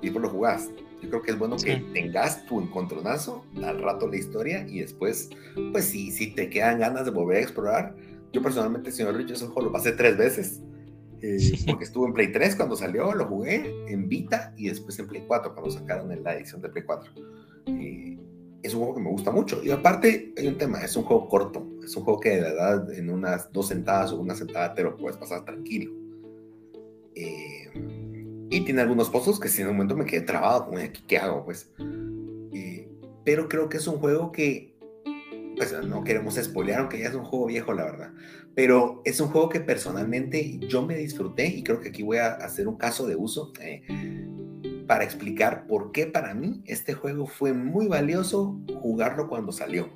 y después lo jugás. Yo creo que es bueno que tengas tu encontronazo, al rato la historia y después, pues si, si te quedan ganas de volver a explorar. Yo personalmente, señor Rich, ese juego lo pasé tres veces. Eh, porque estuvo en Play 3 cuando salió, lo jugué en Vita y después en Play 4 cuando sacaron en la edición de Play 4. Eh, es un juego que me gusta mucho. Y aparte, hay un tema, es un juego corto. Es un juego que de verdad en unas dos sentadas o una sentada te lo puedes pasar tranquilo. Eh, y tiene algunos pozos que si en un momento me quedé trabado, como, ¿qué hago? Pues. pero creo que es un juego que, pues no queremos spoilear, aunque ya es un juego viejo, la verdad. Pero es un juego que personalmente yo me disfruté y creo que aquí voy a hacer un caso de uso eh, para explicar por qué para mí este juego fue muy valioso jugarlo cuando salió.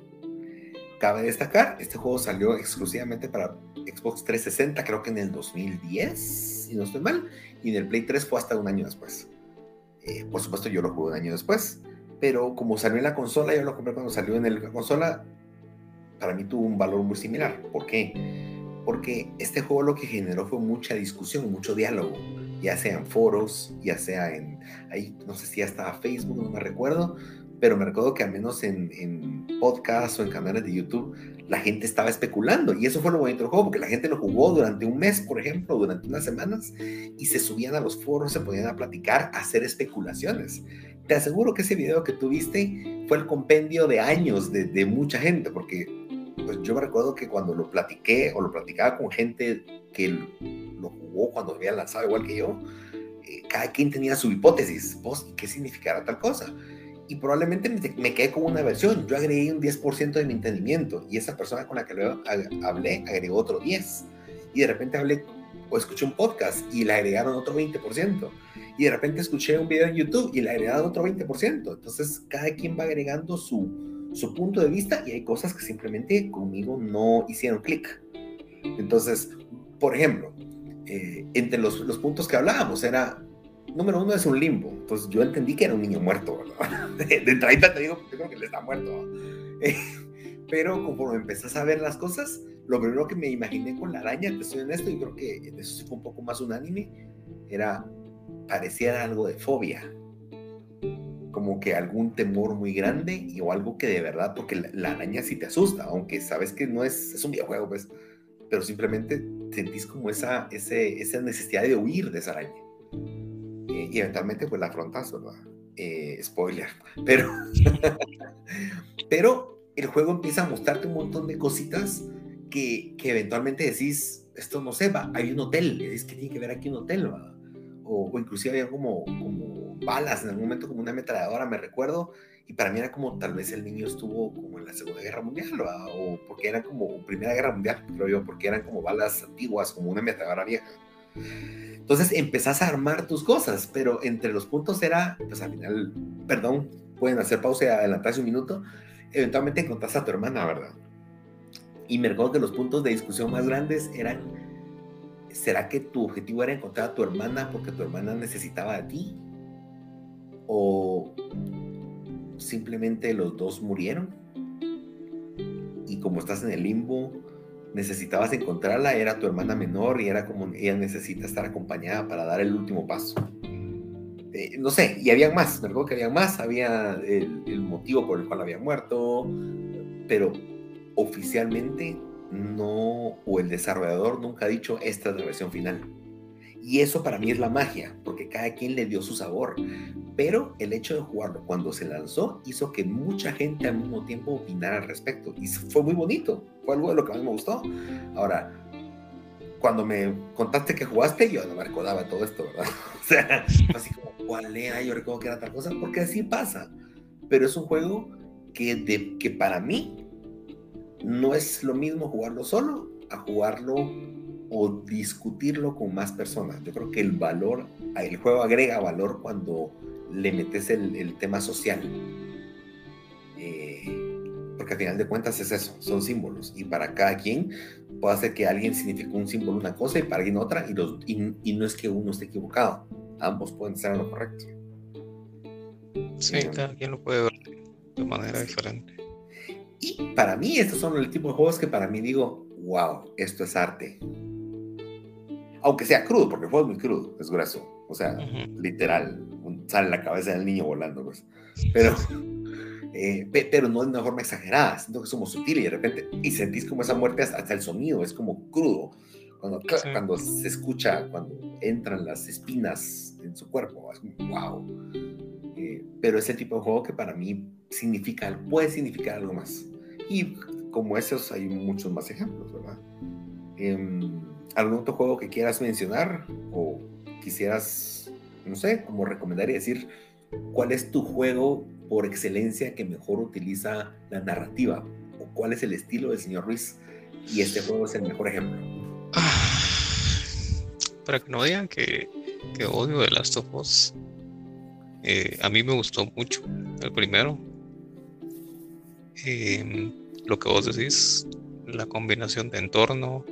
Cabe destacar, este juego salió exclusivamente para Xbox 360, creo que en el 2010, si no estoy mal, y en el Play 3 fue hasta un año después. Eh, por supuesto, yo lo jugué un año después, pero como salió en la consola, yo lo compré cuando salió en la consola, para mí tuvo un valor muy similar. ¿Por qué? Porque este juego lo que generó fue mucha discusión, mucho diálogo, ya sea en foros, ya sea en, ahí no sé si ya estaba Facebook, no me recuerdo, pero me recuerdo que al menos en, en podcasts o en canales de YouTube la gente estaba especulando y eso fue lo bonito del juego porque la gente lo jugó durante un mes, por ejemplo, durante unas semanas y se subían a los foros, se ponían a platicar, a hacer especulaciones. Te aseguro que ese video que tuviste fue el compendio de años de, de mucha gente porque pues yo me recuerdo que cuando lo platiqué o lo platicaba con gente que lo jugó cuando había lanzado igual que yo, eh, cada quien tenía su hipótesis, ¿vos qué significará tal cosa? Y probablemente me, quedé con una versión. Yo agregué un 10% de mi entendimiento y esa persona con la que luego hablé agregó otro 10. y de repente hablé o escuché un podcast y le agregaron otro 20%. Y de repente escuché un video en YouTube y le agregaron otro 20%. Entonces cada quien va agregando su, su punto de vista y hay cosas que simplemente conmigo no hicieron clic. Entonces, por ejemplo, eh, entre los, los, puntos que hablábamos era, número uno es un limbo. Entonces yo entendí que era un niño muerto. De, 30 te digo, yo creo que le está muerto. pero conforme empezás a ver las cosas, lo primero que me imaginé con la araña, te estoy esto y creo que en eso sí fue un poco más unánime, era, parecía algo de fobia. Como que algún temor muy grande y, o algo que de verdad, porque la, araña sí te asusta, aunque sabes que no es, es un videojuego, pues, pero simplemente sentís como esa, ese, esa necesidad de huir de esa araña. Eh, y eventualmente pues la afrontas, ¿verdad? Eh, spoiler, pero, pero el juego empieza a mostrarte un montón de cositas que, que eventualmente decís, esto no sé, va, hay un hotel, es que tiene que ver aquí un hotel, ¿va? O, o, inclusive había como, como balas en algún momento, como una ametralladora, me recuerdo, y para mí era como tal vez el niño estuvo como en la Segunda Guerra Mundial, ¿va? o porque era como Primera Guerra Mundial, creo yo, porque eran como balas antiguas, como una ametralladora vieja. Entonces empezás a armar tus cosas, pero entre los puntos era, pues al final, perdón, pueden hacer pausa y adelantarse un minuto, eventualmente encontrás a tu hermana, ¿verdad? Y me recuerdo que los puntos de discusión más grandes eran, ¿será que tu objetivo era encontrar a tu hermana porque tu hermana necesitaba de ti? ¿O simplemente los dos murieron? Y como estás en el limbo, necesitabas encontrarla, era tu hermana menor y era como ella necesita estar acompañada para dar el último paso. Eh, no sé, y había más, me recuerdo que había más, había el motivo por el cual había muerto, pero oficialmente no, o el desarrollador nunca ha dicho esta es la versión final. Y eso para mí es la magia, porque cada quien le dio su sabor. Pero el hecho de jugarlo cuando se lanzó hizo que mucha gente al mismo tiempo opinara al respecto. Y fue muy bonito. Fue algo de lo que a mí me gustó. Ahora, cuando me contaste que jugaste, yo no me recordaba todo esto, ¿verdad? O sea, así como, ¿cuál era? Yo recuerdo que era tal cosa, porque así pasa. Pero es un juego que, de, que para mí no es lo mismo jugarlo solo a jugarlo o discutirlo con más personas. Yo creo que el valor, el juego agrega valor cuando le metes el, tema social. Eh, porque al final de cuentas es eso, son símbolos. Y para cada quien puede hacer que alguien signifique un símbolo una cosa y para alguien otra, y, los, y, no es que uno esté equivocado. Ambos pueden ser lo correcto. Sí, eh, cada quien lo puede ver de manera diferente. Y para mí, estos son el tipo de juegos que para mí digo, wow, esto es arte. Aunque sea crudo, porque el juego es muy crudo, es grueso. O sea, literal, sale la cabeza del niño volando, pues. Pero, eh, pero no de una forma exagerada. Siento que somos sutiles y de repente, y sentís como esa muerte hasta, el sonido, es como crudo. Cuando, cuando se escucha, cuando entran las espinas en su cuerpo, es como, wow. Eh, pero ese tipo de juego que para mí significa, puede significar algo más. Y como esos hay muchos más ejemplos, ¿verdad? Em, ¿Algún otro juego que quieras mencionar o quisieras, no sé, como recomendar y decir cuál es tu juego por excelencia que mejor utiliza la narrativa o cuál es el estilo del señor Ruiz? Y este juego es el mejor ejemplo. Para que no digan que, que odio de Last of Us, eh, a mí me gustó mucho el primero. Em, lo que vos decís, la combinación de entorno,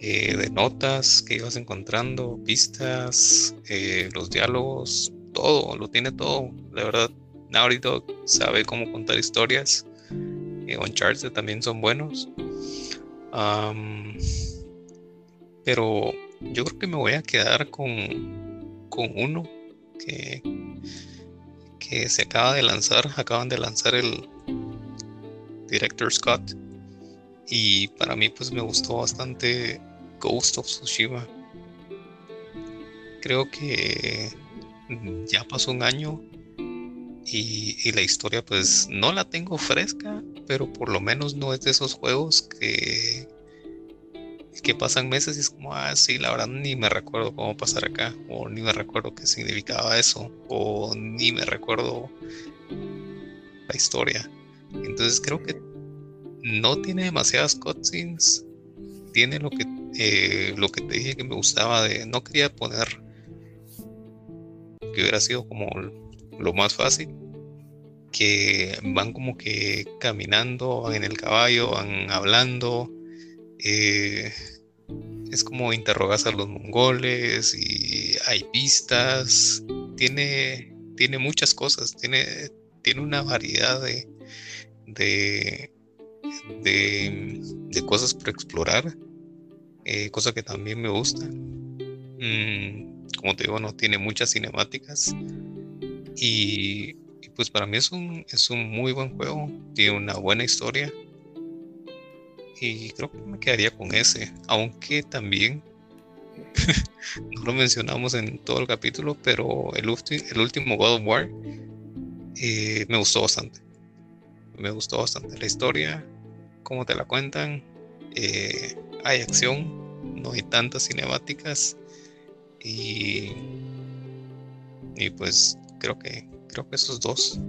eh, de notas que ibas encontrando, pistas, eh, los diálogos, todo, lo tiene todo. La verdad, Naughty Dog sabe cómo contar historias. Uncharted también son buenos. pero yo creo que me voy a quedar con, con uno que, que se acaba de lanzar, acaban de lanzar el Director Scott y para mí pues me gustó bastante Ghost of Tsushima. Creo que ya pasó un año y, y, la historia pues no la tengo fresca, pero por lo menos no es de esos juegos que, que pasan meses y es como, ah, sí, la verdad ni me recuerdo cómo pasar acá, o ni me recuerdo qué significaba eso, o ni me recuerdo la historia. Entonces creo que no tiene demasiadas cutscenes, tiene lo que eh, lo que te dije que me gustaba de, no quería poner que hubiera sido como lo más fácil, que van como que caminando en el caballo, van hablando, eh, es como interrogas a los mongoles y hay pistas, tiene, tiene muchas cosas, tiene, tiene una variedad de, de, de, cosas por explorar, eh, cosa que también me gusta. Mm, como te digo, no tiene muchas cinemáticas y, pues para mí es un, es un muy buen juego, tiene una buena historia y creo que me quedaría con ese, aunque también no lo mencionamos en todo el capítulo, pero el, el último God of War eh, me gustó bastante. Me gustó bastante la historia, cómo te la cuentan. Eh, hay acción, no hay tantas cinemáticas y, y pues creo que creo que esos dos.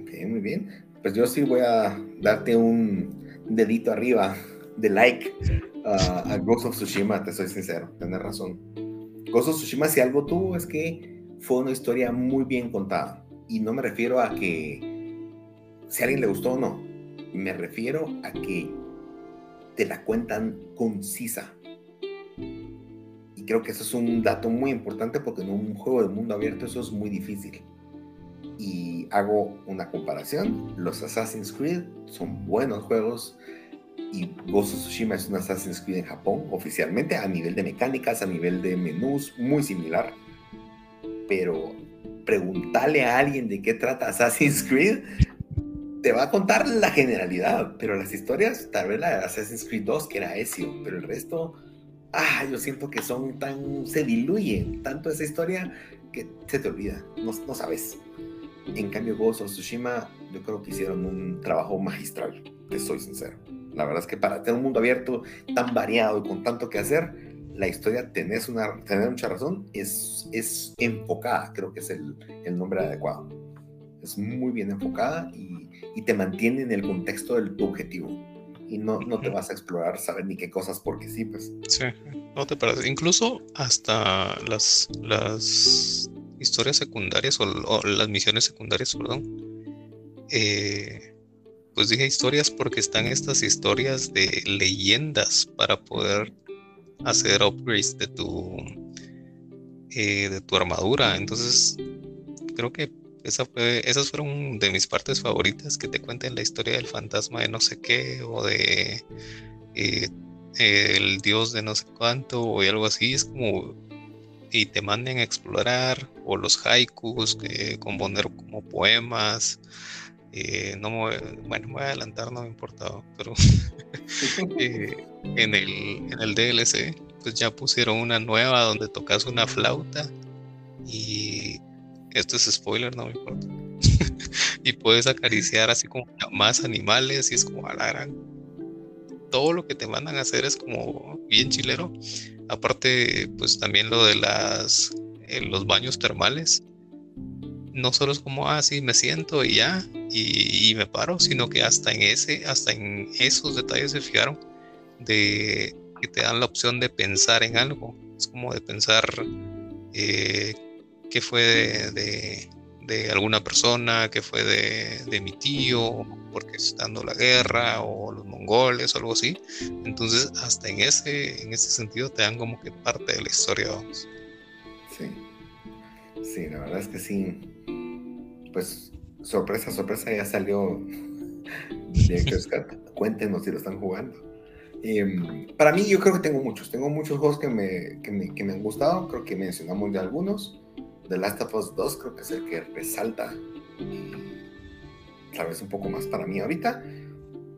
Ok, muy bien. Pues yo sí voy a darte un, dedito arriba de like a Ghost of Tsushima, te soy sincero, tenés razón. Ghost of Tsushima, si algo tuvo, es que fue una historia muy bien contada. Y no me refiero a que si a alguien le gustó o no, me refiero a que te la cuentan concisa. Y creo que eso es un dato muy importante porque en un juego de mundo abierto eso es muy difícil. Y hago una comparación. Los Assassin's Creed son buenos juegos, y Ghost of Tsushima es un Assassin's Creed en Japón, oficialmente, a nivel de mecánicas, a nivel de menús, muy similar. Pero preguntarle a alguien de qué trata Assassin's Creed, te va a contar la generalidad, pero las historias, tal vez la de Assassin's Creed 2, que era Ezio, pero el resto, ah, yo siento que son tan, se diluyen tanto esa historia que se te olvida, no, no sabes. En cambio, Ghost of Tsushima, yo creo que hicieron un trabajo magistral, te soy sincero. La verdad es que para tener un mundo abierto tan variado y con tanto que hacer, la historia, tenés, una, tener mucha razón, es, es enfocada, creo que es el, el nombre adecuado. Es muy bien enfocada y, y, te mantiene en el contexto del tu objetivo. Y no, no te vas a explorar, saber ni qué cosas porque sí, pues. Sí, no te parece. Incluso hasta las, las historias secundarias o, o las misiones secundarias, perdón, eh, pues dije historias porque están estas historias de leyendas para poder hacer upgrades de tu eh, de tu armadura. Entonces, creo que esa esas fueron de mis partes favoritas que te cuenten la historia del fantasma de no sé qué o de eh, el dios de no sé cuánto o algo así. Es como y te manden a explorar o los haikus, que componer como poemas eh, no bueno, me voy a adelantar, no me importaba, pero eh, en, el, en el DLC pues ya pusieron una nueva donde tocas una flauta y esto es spoiler, no me importa. y puedes acariciar así como más animales y es como a la gran. Todo lo que te mandan a hacer es como bien chilero. Aparte, pues también lo de las eh, los baños termales no solo es como, ah, sí, me siento y ya, y, me paro, sino que hasta en ese, hasta en esos detalles se fijaron de que te dan la opción de pensar en algo. Es como de pensar eh, qué fue de, de, alguna persona, qué fue de, de, mi tío, porque está dando la guerra, o los mongoles, o algo así. Entonces, hasta en ese, en ese sentido te dan como que parte de la historia, vamos. Sí. Sí, la verdad es que sí pues sorpresa, sorpresa, ya salió Director's Cuéntenos si lo están jugando. Em, para mí, yo creo que tengo muchos. Tengo muchos juegos que me, que me, que me han gustado. Creo que mencionamos de algunos. The Last of Us 2 creo que es el que resalta. tal vez un poco más para mí ahorita.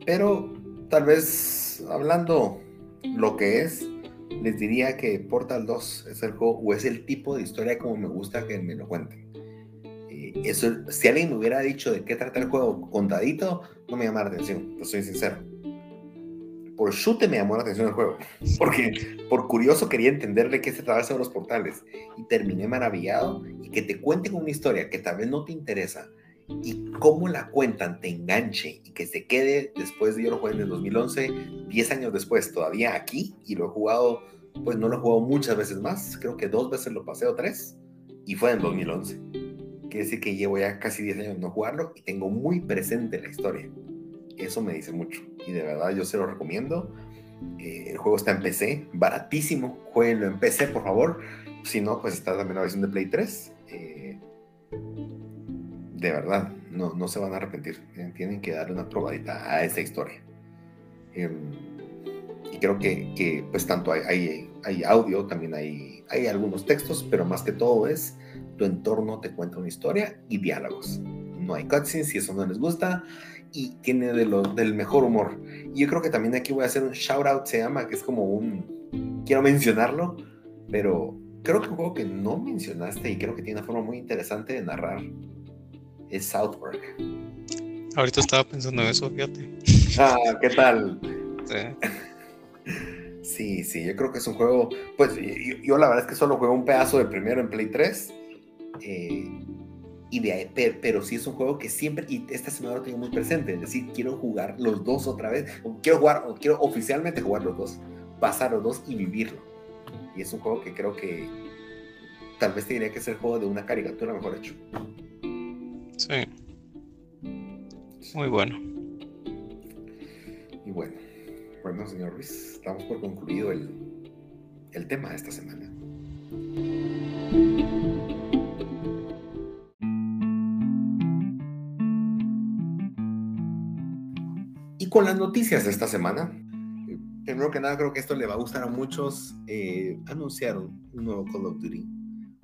Pero tal vez hablando lo que es, les diría que Portal 2 es el juego o es el tipo de historia como me gusta que me lo cuenten eso, si alguien me hubiera dicho de qué trata el juego contadito, no me llama la atención, pues soy sincero. Por chute me llamó la atención el juego, porque por curioso quería entender de qué se trata de los portales y terminé maravillado y que te cuenten una historia que tal vez no te interesa y cómo la cuentan te enganche y que se quede después de yo lo jugué en el 2011, 10 años después, todavía aquí y lo he jugado, pues no lo he jugado muchas veces más, creo que dos veces lo pasé o tres y fue en 2011. Quiere decir que llevo ya casi 10 años no jugarlo y tengo muy presente la historia. Eso me dice mucho y de verdad yo se lo recomiendo. Eh, el juego está en PC, baratísimo. Jueguenlo en PC, por favor. Si no, pues está también la versión de Play 3. Eh, de verdad, no, no se van a arrepentir. Eh, tienen que darle una probadita a esa historia. Em, y creo que, que, pues tanto hay, hay, hay, audio, también hay, hay algunos textos, pero más que todo es tu entorno te cuenta una historia y diálogos. No hay cutscenes, si eso no les gusta, y tiene de del mejor humor. Y yo creo que también aquí voy a hacer un shout out, se llama, que es como un... Quiero mencionarlo, pero creo que un juego que no mencionaste y creo que tiene una forma muy interesante de narrar es South Park. Ahorita estaba pensando en eso, fíjate. Ah, ¿qué tal? Sí. sí, yo creo que es un juego, pues yo, la verdad es que solo juego un pedazo de primero en Play 3. Eh, y de pero, pero, sí es un juego que siempre, y esta semana lo tengo muy presente, es decir, quiero jugar los dos otra vez, quiero jugar, quiero oficialmente jugar los dos, pasar los dos y vivirlo. Y es un juego que creo que tal vez tendría que ser el juego de una caricatura, mejor hecho. Sí. Muy bueno. Y bueno, bueno, señor Ruiz, estamos por concluido el, el tema de esta semana. Con las noticias de esta semana, primero que nada creo que esto le va a gustar a muchos. Eh, anunciaron un nuevo Call of Duty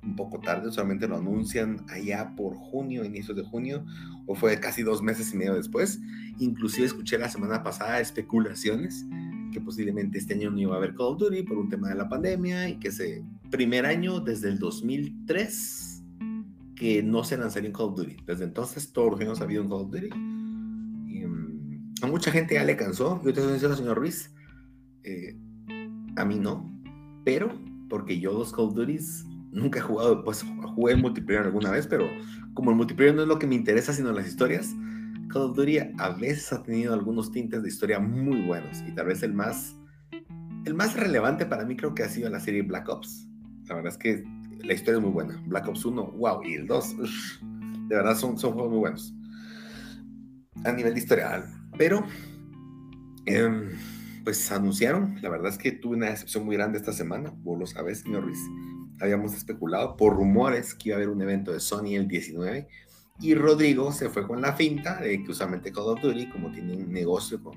un poco tarde, solamente lo anuncian allá por junio, inicios de junio, o fue casi dos meses y medio después. Inclusive escuché la semana pasada especulaciones que posiblemente este año no iba a haber Call of Duty por un tema de la pandemia y que ese primer año desde el 2003 que no se lanzaría en Call of Duty. Desde entonces todos los años ha habido un Call of Duty. Mucha gente ya le cansó. Yo te soy sincero, señor Ruiz. Eh, a mí no. Pero porque yo los Call of Duties nunca he jugado, pues jugué multiplayer alguna vez, pero como el multiplayer no es lo que me interesa, sino las historias, Call of Duty a veces ha tenido algunos tintes de historia muy buenos y tal vez el más, el más relevante para mí creo que ha sido la serie Black Ops. La verdad es que la historia es muy buena. Black Ops 1, wow, y el 2, de verdad son, son juegos muy buenos a nivel de historia. Pero, em, pues anunciaron, la verdad es que tuve una decepción muy grande esta semana, vos lo sabes, señor Ruiz habíamos especulado por rumores que iba a haber un evento de Sony el 19 y Rodrigo se fue con la finta de que usualmente Call of Duty, como tiene un negocio con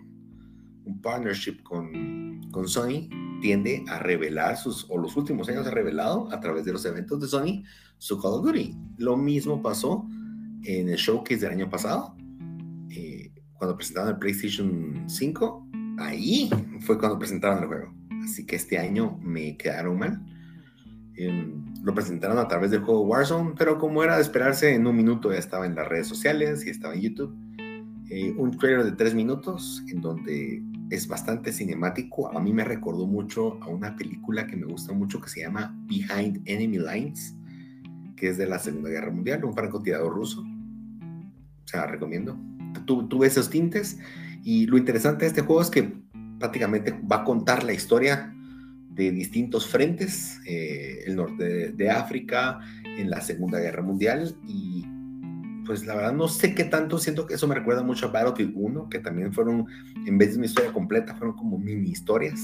un partnership con, con Sony, tiende a revelar sus, o los últimos años ha revelado a través de los eventos de Sony su Call of Duty. Lo mismo pasó en el showcase del año pasado, eh, cuando presentaron el PlayStation 5, ahí fue cuando presentaron el juego. Así que este año me quedaron mal lo presentaron a través del juego Warzone, pero como era de esperarse, en un minuto ya estaba en las redes sociales y estaba en YouTube. Eh, un trailer de tres minutos en donde es bastante cinemático. A mí me recordó mucho a una película que me gusta mucho que se llama Behind Enemy Lines, que es de la Segunda Guerra Mundial, un francotirador ruso. O sea, recomiendo. Tuve esos tintes y lo interesante de este juego es que prácticamente va a contar la historia de distintos frentes, eh, el norte de, África, en la Segunda Guerra Mundial y pues la verdad no sé qué tanto, siento que eso me recuerda mucho a Battlefield 1, que también fueron, en vez de una historia completa, fueron como mini historias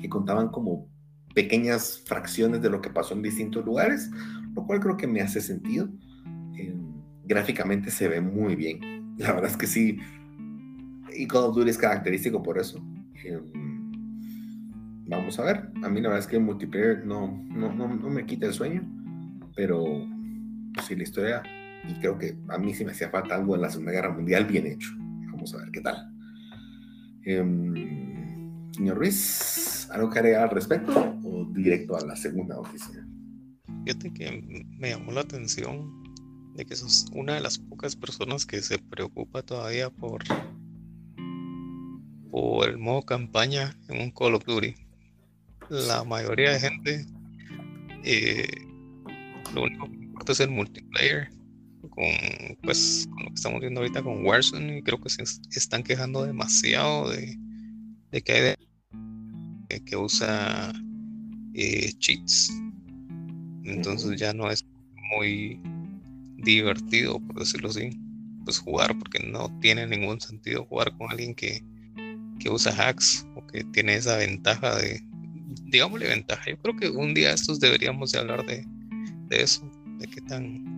que contaban como pequeñas fracciones de lo que pasó en distintos lugares, lo cual creo que me hace sentido. Eh, gráficamente se ve muy bien, la verdad es que sí, y Call of Duty es característico por eso. Eh, vamos a ver. A mí la verdad es que el multiplayer no, no, no, me quita el sueño, pero sí la historia, y creo que a mí sí me hacía falta algo en la Segunda Guerra Mundial bien hecho. Vamos a ver qué tal. Em, señor Ruiz, ¿algo que agregar al respecto o directo a la segunda noticia? Fíjate que me llamó la atención de que sos una de las pocas personas que se preocupa todavía por, por el modo campaña en un Call of Duty. La mayoría de gente eh, lo único que importa es el multiplayer con, pues, con lo estamos viendo ahorita con Warzone y creo que se están quejando demasiado de, que hay de, que usa eh, cheats. Entonces ya no es muy divertido, por decirlo así, pues jugar, porque no tiene ningún sentido jugar con alguien que, que usa hacks o que tiene esa ventaja de, digámosle ventaja. Yo creo que un día estos deberíamos de hablar de, de eso, de qué tan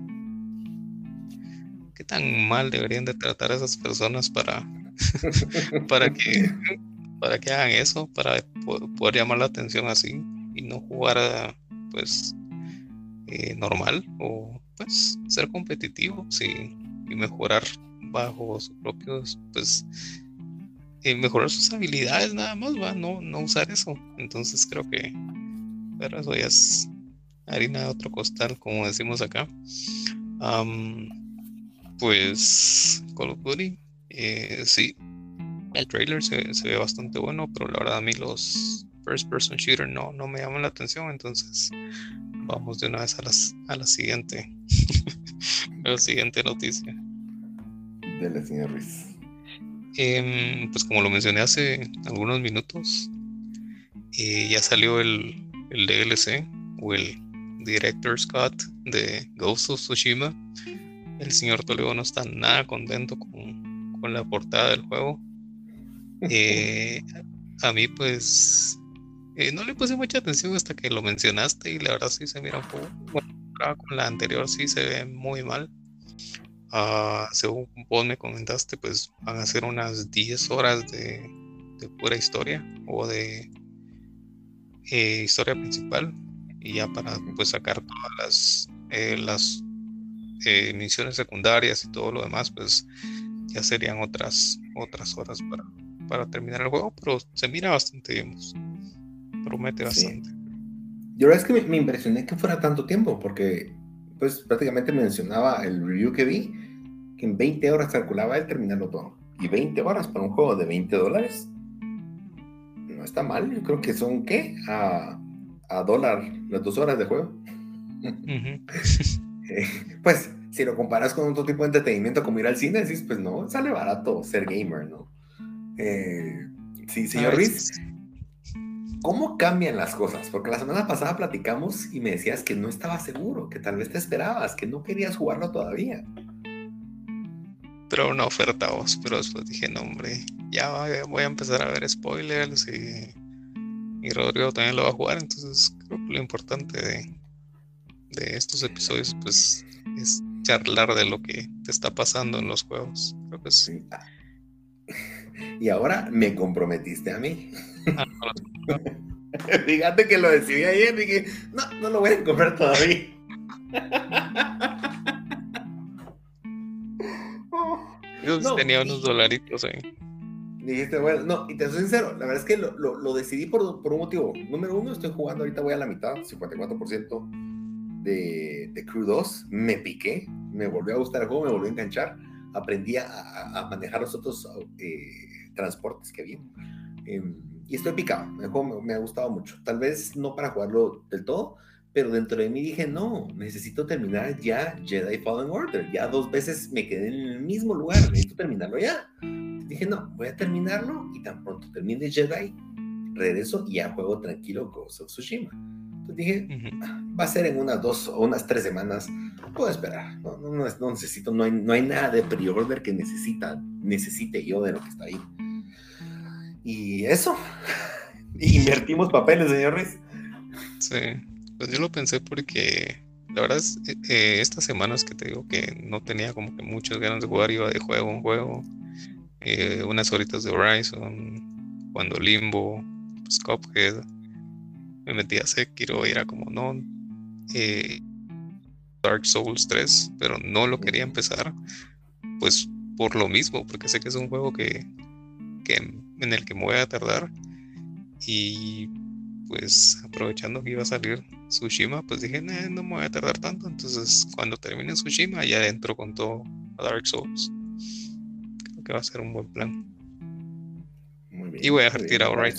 qué tan mal deberían de tratar a esas personas para para que para que hagan eso, para poder, llamar la atención así y no jugar pues eh, normal o pues ser competitivo sí, y mejorar bajo sus propios pues eh, mejorar sus habilidades nada más va no no usar eso entonces creo que pero eso ya es harina de otro costal, como decimos acá. pues Call of Duty, eh, sí, el trailer se, ve bastante bueno, pero la verdad a mí los first person shooter no, no me llaman la atención, entonces vamos de una vez a, las, a la siguiente, a la siguiente noticia. Dele, señor Ruiz. Em, pues como lo mencioné hace algunos minutos, eh, ya salió el, el DLC o el Director Scott de Ghost of Tsushima, el señor Toledo no está nada contento con, con la portada del juego. Eh, a mí pues eh, no le puse mucha atención hasta que lo mencionaste y la verdad sí se mira un poco con la anterior sí se ve muy mal. Uh, según vos me comentaste, pues van a ser unas 10 horas de, pura historia o de eh, historia principal y ya para pues sacar todas las, las eh, misiones secundarias y todo lo demás, pues ya serían otras, otras horas para, para terminar el juego, pero se mira bastante bien, pues, promete bastante. Yo la verdad es que me, impresioné que fuera tanto tiempo, porque pues prácticamente mencionaba el review que vi, que en 20 horas calculaba el terminarlo todo. Y 20 horas para un juego de 20 dólares. No está mal, yo creo que son, ¿qué? A a dólar las dos horas de juego. Eh, pues si lo comparas con otro tipo de entretenimiento como ir al cine, decís, pues no, sale barato ser gamer, ¿no? Eh, sí, señor Ruiz, ¿cómo cambian las cosas? Porque la semana pasada platicamos y me decías que no estaba seguro, que tal vez te esperabas, que no querías jugarlo todavía. Pero una oferta vos, pero después dije, no, hombre, ya voy a empezar a ver spoilers y y Rodrigo también lo va a jugar, entonces creo que lo importante de, de estos episodios pues es charlar de lo que te está pasando en los juegos. Creo que sí. Y ahora me comprometiste a mí. Ah, Fíjate que lo decidí ayer, dije, no, no lo voy a comprar todavía. Yo tenía unos dolaritos ahí. Dijiste, bueno, no, y te soy sincero, la verdad es que lo, lo, decidí por, por, un motivo. Número uno, estoy jugando ahorita, voy a la mitad, 54% de, de Crew 2. Me piqué, me volvió a gustar el juego, me volvió a enganchar. Aprendí a, a manejar los otros eh, transportes que. Em, y estoy picado, el juego me, me ha gustado mucho. Tal vez no para jugarlo del todo, pero dentro de mí dije, no, necesito terminar ya Jedi Fallen Order. Ya dos veces me quedé en el mismo lugar, necesito terminarlo ya dije, no, voy a terminarlo y tan pronto termine Jedi, regreso y ya juego tranquilo Ghost of Tsushima. Entonces dije, ah, va a ser en unas dos o unas tres semanas, puedo esperar, no, no, no, necesito, no hay, no hay nada de pre-order que necesita, necesite yo de lo que está ahí. Y eso, invertimos papeles, señores. Sí, pues yo lo pensé porque la verdad es, eh, estas semanas que te digo que no tenía como que muchas ganas de jugar, iba de juego en juego, eh, unas horitas de Horizon, cuando Limbo, pues Cuphead, me metí a Sekiro y era como, no, eh, Dark Souls 3, pero no lo quería empezar, pues por lo mismo, porque sé que es un juego que, que en el que me voy a tardar y pues aprovechando que iba a salir Tsushima, pues dije, no me voy a tardar tanto, entonces cuando termine Tsushima ya entro con todo a Dark Souls va a ser un buen plan. Muy bien. Y voy a dejar tirado right.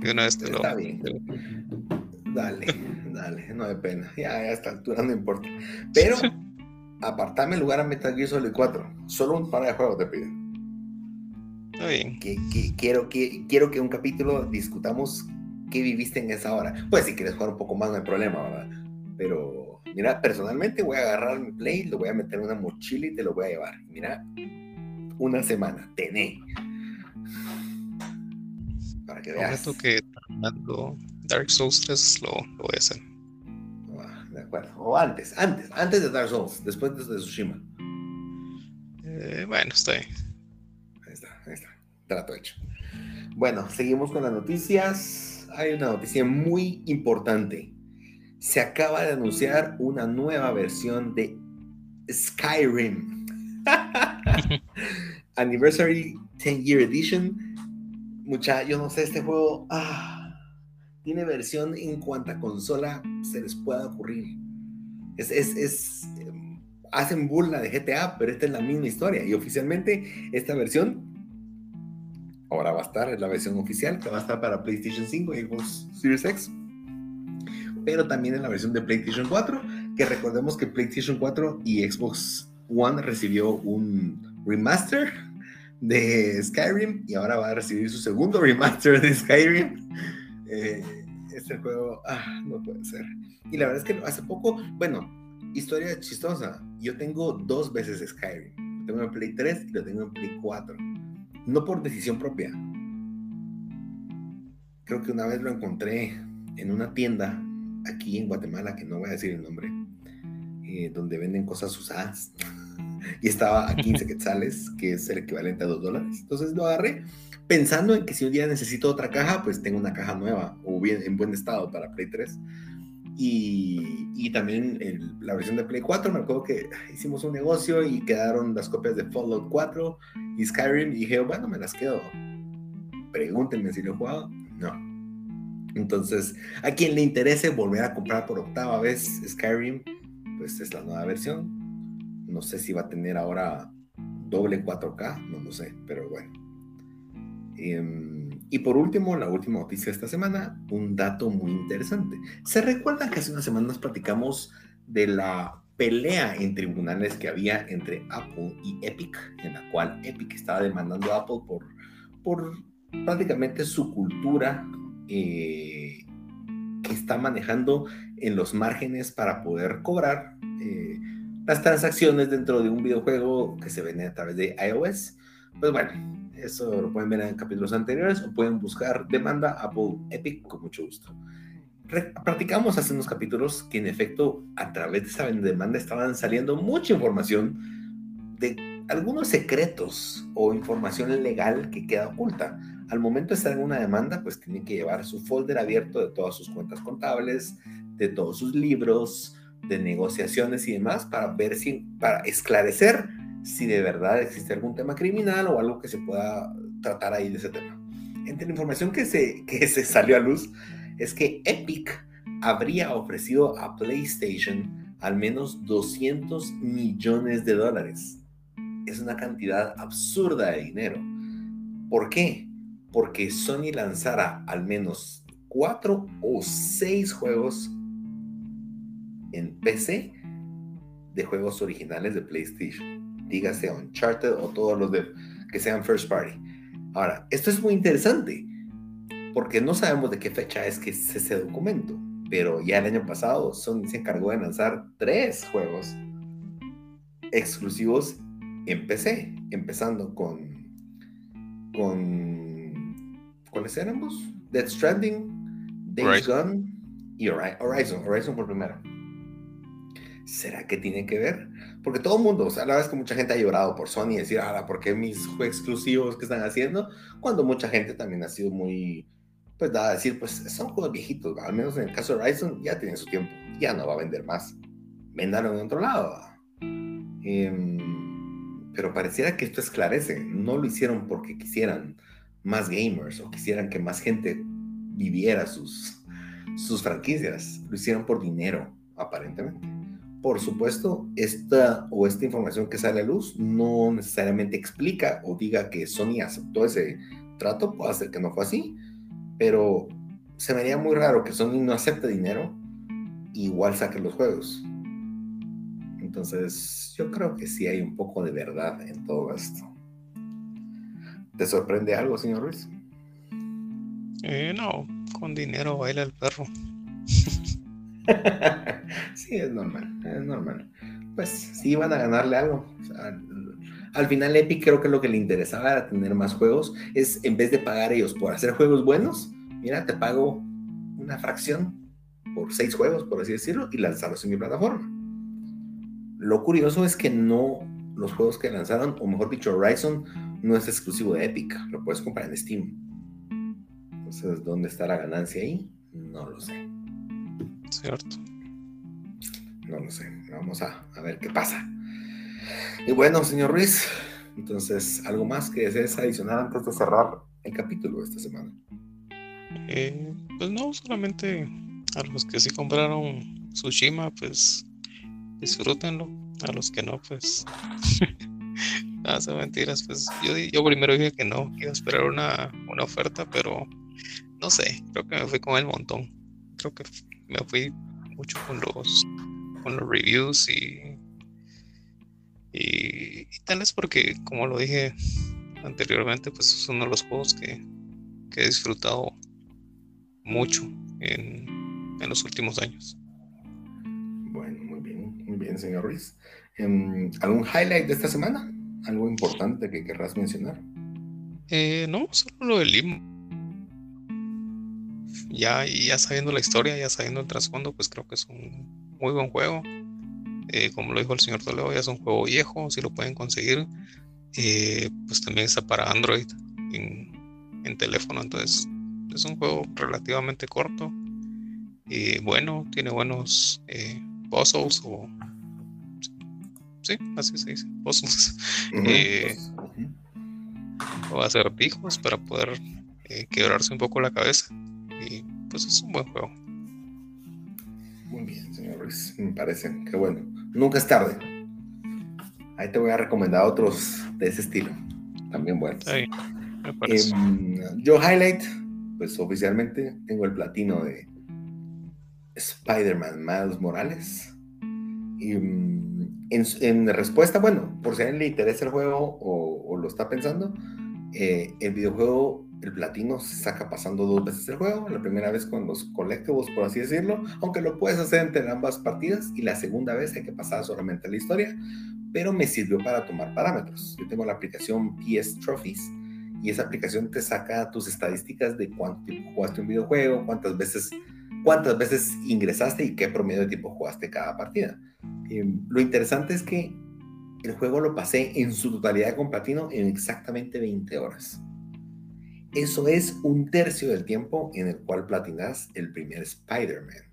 De una vez te Está bien. Dale, dale, no hay pena. Ya, a esta altura no importa. Pero apartame el lugar a Metal Gear Solid 4. Solo un par de juegos te pido. Está bien. Que, que- quiero, que, quiero que un capítulo discutamos qué viviste en esa hora. Pues si quieres jugar un poco más no hay problema, ¿verdad? Pero mira, personalmente voy a agarrar mi play, lo voy a meter en una mochila y te lo voy a llevar. Mira, una semana, tené. Para que veas. Prometo que terminando Dark Souls 3 lo, lo voy a hacer. Ah, de acuerdo. O antes, antes, antes de Dark Souls, después de Tsushima. Eh, bueno, está bien. Trato hecho. Bueno, seguimos con las noticias. Hay una noticia muy importante. Se acaba de anunciar una nueva versión de Skyrim. Anniversary 10 Year Edition. Mucha, yo no sé, este juego ah, tiene versión en cuanta consola se les pueda ocurrir. Es, es, es, em, hacen burla de GTA, pero esta es la misma historia. Y oficialmente esta versión ahora va a estar, es la versión oficial que va a estar para PlayStation 5 y Xbox Series X. Pero también en la versión de PlayStation 4, que recordemos que PlayStation 4 y Xbox One recibió un remaster de Skyrim y ahora va a recibir su segundo remaster de Skyrim. Eh, este juego, ah, no puede ser. Y la verdad es que hace poco, bueno, historia chistosa. Yo tengo dos veces Skyrim. Tengo en Play 3 y lo tengo en Play 4. No por decisión propia. Creo que una vez lo encontré en una tienda aquí en Guatemala, que no voy a decir el nombre, eh, donde venden cosas usadas. y estaba a 15 quetzales, que es el equivalente a 2 dólares. Entonces lo agarré pensando en que si un día necesito otra caja, pues tengo una caja nueva o bien en buen estado para Play 3. Y, y también el- la versión de Play 4, me acuerdo que hicimos un negocio y quedaron las copias de Fallout 4 y Skyrim y dije, bueno, me las quedo. Pregúntenme si lo he jugado. No. Entonces, a quien le interese volver a comprar por octava vez Skyrim, pues es la nueva versión. No sé si va a tener ahora doble 4K, no lo sé, pero bueno. Em, y por último, la última noticia de esta semana, un dato muy interesante. ¿Se recuerdan que hace unas semanas platicamos de la pelea en tribunales que había entre Apple y Epic, en la cual Epic estaba demandando a Apple por, por prácticamente su cultura eh, que está manejando en los márgenes para poder cobrar eh, las transacciones dentro de un videojuego que se vende a través de iOS. Pues bueno, eso lo pueden ver en capítulos anteriores o pueden buscar demanda Apple Epic con mucho gusto. Re- Practicamos hace unos capítulos que en efecto a través de esa demanda estaban saliendo mucha información de algunos secretos o información legal que queda oculta. Al momento de estar en una demanda, pues tienen que llevar su folder abierto de todas sus cuentas contables, de todos sus libros, de negociaciones y demás para ver si, para esclarecer si de verdad existe algún tema criminal o algo que se pueda tratar ahí de ese tema. Entre la información que se, que se salió a luz es que Epic habría ofrecido a PlayStation al menos 200 millones de dólares. Es una cantidad absurda de dinero. ¿Por qué? Porque Sony lanzara al menos cuatro o seis juegos en PC de juegos originales de PlayStation. Dígase Uncharted o todos los de, que sean first party. Ahora, esto es muy interesante porque no sabemos de qué fecha es que es ese documento, pero ya el año pasado Sony se encargó de lanzar tres juegos exclusivos en PC, empezando con con ¿cuáles éramos? Death Stranding, Days Gone y Hori- Horizon, Horizon por primero. ¿Será que tiene que ver? Porque todo el mundo, o sea, la verdad que mucha gente ha llorado por Sony decir, ahora, ¿por qué mis exclusivos que están haciendo? Cuando mucha gente también ha sido muy, pues, dada a decir, pues, son juegos viejitos, ¿va? al menos en el caso de Horizon ya tiene su tiempo, ya no va a vender más. Véndalo en otro lado. Em, pero pareciera que esto esclarece, no lo hicieron porque quisieran más gamers o quisieran que más gente viviera sus, sus franquicias, lo hicieron por dinero, aparentemente. Por supuesto, esta o esta información que sale a luz no necesariamente explica o diga que Sony aceptó ese trato, puede ser que no fue así, pero se me haría muy raro que Sony no acepte dinero y igual saque los juegos. Entonces, yo creo que sí hay un poco de verdad en todo esto. ¿Te sorprende algo, señor Ruiz? Eh, no, con dinero baila el perro. sí, es normal, es normal. Pues sí van a ganarle algo. al final Epic creo que lo que le interesaba era tener más juegos. Es en vez de pagar ellos por hacer juegos buenos, mira, te pago una fracción por seis juegos, por así decirlo, y lanzarlos en mi plataforma. Lo curioso es que no, los juegos que lanzaron, o mejor dicho, Horizon, no es exclusivo de Epic, lo puedes comprar en Steam. Entonces, ¿dónde está la ganancia ahí? No lo sé. Cierto. No lo sé. Vamos a, ver qué pasa. Y bueno, señor Ruiz, entonces, ¿algo más que desees adicionar antes de cerrar el capítulo de esta semana? Eh, pues no, solamente a los que sí compraron Tsushima, pues disfrútenlo. A los que no, pues. Nada, son mentiras. Pues yo, yo primero dije que no, que iba a esperar una, una oferta, pero no sé, creo que me fui con el montón. Creo que me fui mucho con los, con los reviews y, y, tal vez porque, como lo dije anteriormente, pues es uno de los juegos que, que he disfrutado mucho en, en los últimos años. Bueno, muy bien, muy bien, señor Ruiz. Em, ¿Algún highlight de esta semana? ¿Algo importante que querrás mencionar? Eh, no, solo lo del limbo. Ya, ya sabiendo la historia, ya sabiendo el trasfondo, pues creo que es un muy buen juego. Eh, como lo dijo el señor Toledo, ya es un juego viejo, si lo pueden conseguir. Eh, pues también está para Android en, en teléfono, entonces es un juego relativamente corto y bueno, tiene buenos eh, puzzles o sí, así se dice, puzzles eh, o acertijos para poder eh, quebrarse un poco la cabeza y pues es un buen juego. Muy bien, señor Ruiz, me parece, que bueno, nunca es tarde. Ahí te voy a recomendar otros de ese estilo, también buenos. Ahí, me parece. Em, yo highlight, pues oficialmente tengo el platino de Spider-Man Miles Morales. Y mm, en, respuesta, bueno, por si a alguien le interesa el juego o, lo está pensando, eh, el videojuego, el platino se saca pasando dos veces el juego. La primera vez con los collectibles, por así decirlo, aunque lo puedes hacer entre ambas partidas, y la segunda vez hay que pasar solamente la historia, pero me sirvió para tomar parámetros. Yo tengo la aplicación PS Trophies y esa aplicación te saca tus estadísticas de cuánto tiempo jugaste un videojuego, cuántas veces cuántas veces ingresaste y qué promedio de tiempo jugaste cada partida. lo interesante es que el juego lo pasé en su totalidad con platino en exactamente 20 horas. Eso es un tercio del tiempo en el cual platinas el primer Spider-Man.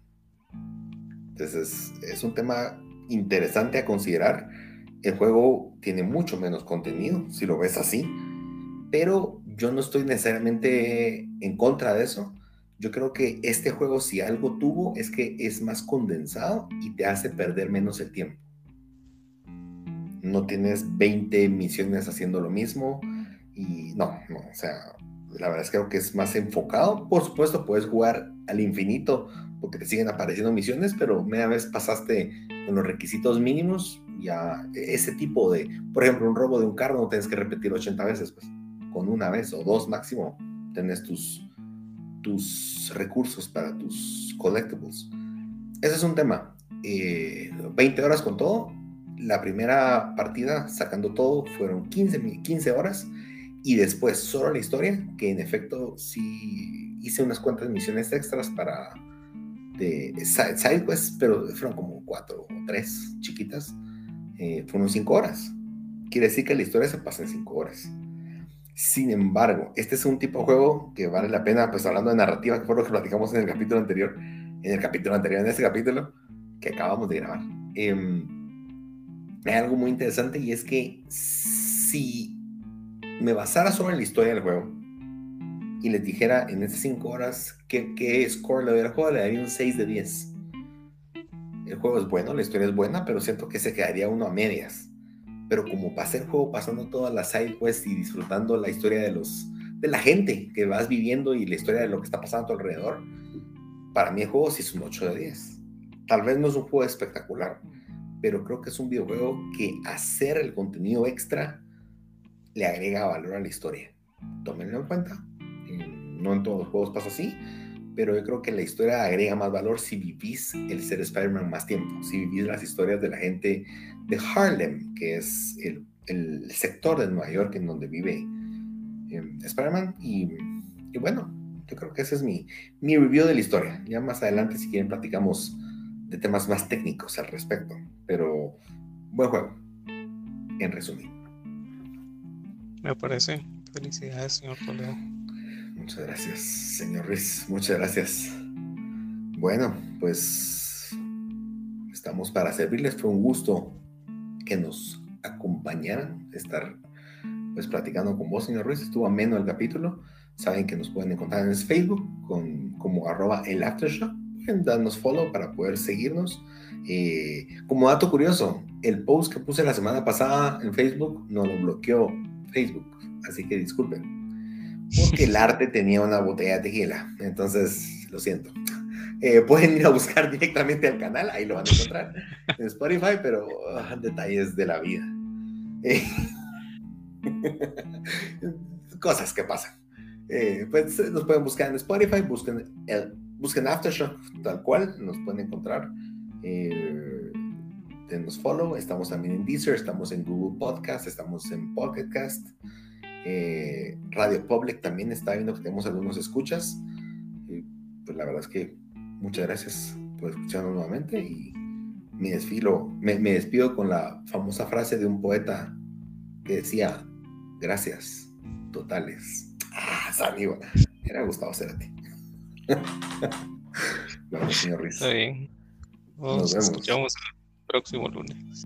Entonces es un tema interesante a considerar. El juego tiene mucho menos contenido, si lo ves así, pero yo no estoy necesariamente en contra de eso yo creo que este juego, si algo tuvo, es que es más condensado y te hace perder menos el tiempo. No tienes 20 misiones haciendo lo mismo y no, no, o sea, la verdad es que creo que es más enfocado. Por supuesto, puedes jugar al infinito porque te siguen apareciendo misiones, pero media vez pasaste con los requisitos mínimos, ya ese tipo de, por ejemplo, un robo de un carro no tienes que repetir 80 veces, pues con una vez o dos máximo tenés tus, tus recursos, para tus collectibles. Ese es un tema. 20 eh, horas con todo. La primera partida, sacando todo, fueron 15, 15 horas. Y después solo la historia, que en efecto sí hice unas cuantas misiones extras para de side, pero fueron como 4 o 3 chiquitas. Eh, fueron 5 horas. Quiere decir que la historia se pasa en 5 horas. Sin embargo, este es un tipo de juego que vale la pena, pues hablando de narrativa, que fue lo que platicamos en el capítulo anterior, en el capítulo anterior, en este capítulo que acabamos de grabar. Eh, hay algo muy interesante y es que si me basara solo en la historia del juego y les dijera en estas 5 horas qué, qué score le doy al juego, le daría un 6 de 10. El juego es bueno, la historia es buena, pero siento que se quedaría uno a medias pero como pasé el juego pasando todas las side quests y disfrutando la historia de los de la gente que vas viviendo y la historia de lo que está pasando a tu alrededor, para mí el juego sí es un 8 de 10. Tal vez no es un juego espectacular, pero creo que es un videojuego que hacer el contenido extra le agrega valor a la historia. Tómenlo en cuenta. No en todos los juegos pasa así, pero yo creo que la historia agrega más valor si vivís el ser Spider-Man más tiempo, si vivís las historias de la gente de Harlem, que es el, el sector de Nueva York en donde vive eh, Spider-Man. Y, y, bueno, yo creo que ese es mi, mi review de la historia. Ya más adelante, si quieren, platicamos de temas más técnicos al respecto. Pero buen juego, en resumen. Me parece. Felicidades, señor Toledo. Muchas gracias, señor Ruiz. Muchas gracias. Bueno, pues estamos para servirles. Fue un gusto que nos acompañaran, estar pues platicando con vos, señor Ruiz. Estuvo ameno el capítulo. Saben que nos pueden encontrar en Facebook con, como arroba el aftershock. Pueden darnos follow para poder seguirnos. Eh, como dato curioso, el post que puse la semana pasada en Facebook no lo bloqueó Facebook, así que disculpen. Porque el arte tenía una botella de tequila, entonces lo siento. Eh, pueden ir a buscar directamente al canal, ahí lo van a encontrar en Spotify, pero ah, detalles de la vida. Eh, cosas que pasan. Eh, pues nos pueden buscar en Spotify, busquen, el, busquen Aftershock tal cual, nos pueden encontrar. Eh, denos follow, estamos también en Deezer, estamos en Google Podcast, estamos en Pocket Cast. Radio Public también está viendo que tenemos algunos escuchas. pues la verdad es que muchas gracias por escucharnos nuevamente y me, desfilo, me, me despido con la famosa frase de un poeta que decía, gracias, totales. Ah, amigo. Era Gustavo Cerati. bueno, señor Ruiz. Está bien. Nos, Nos vemos. escuchamos el próximo lunes.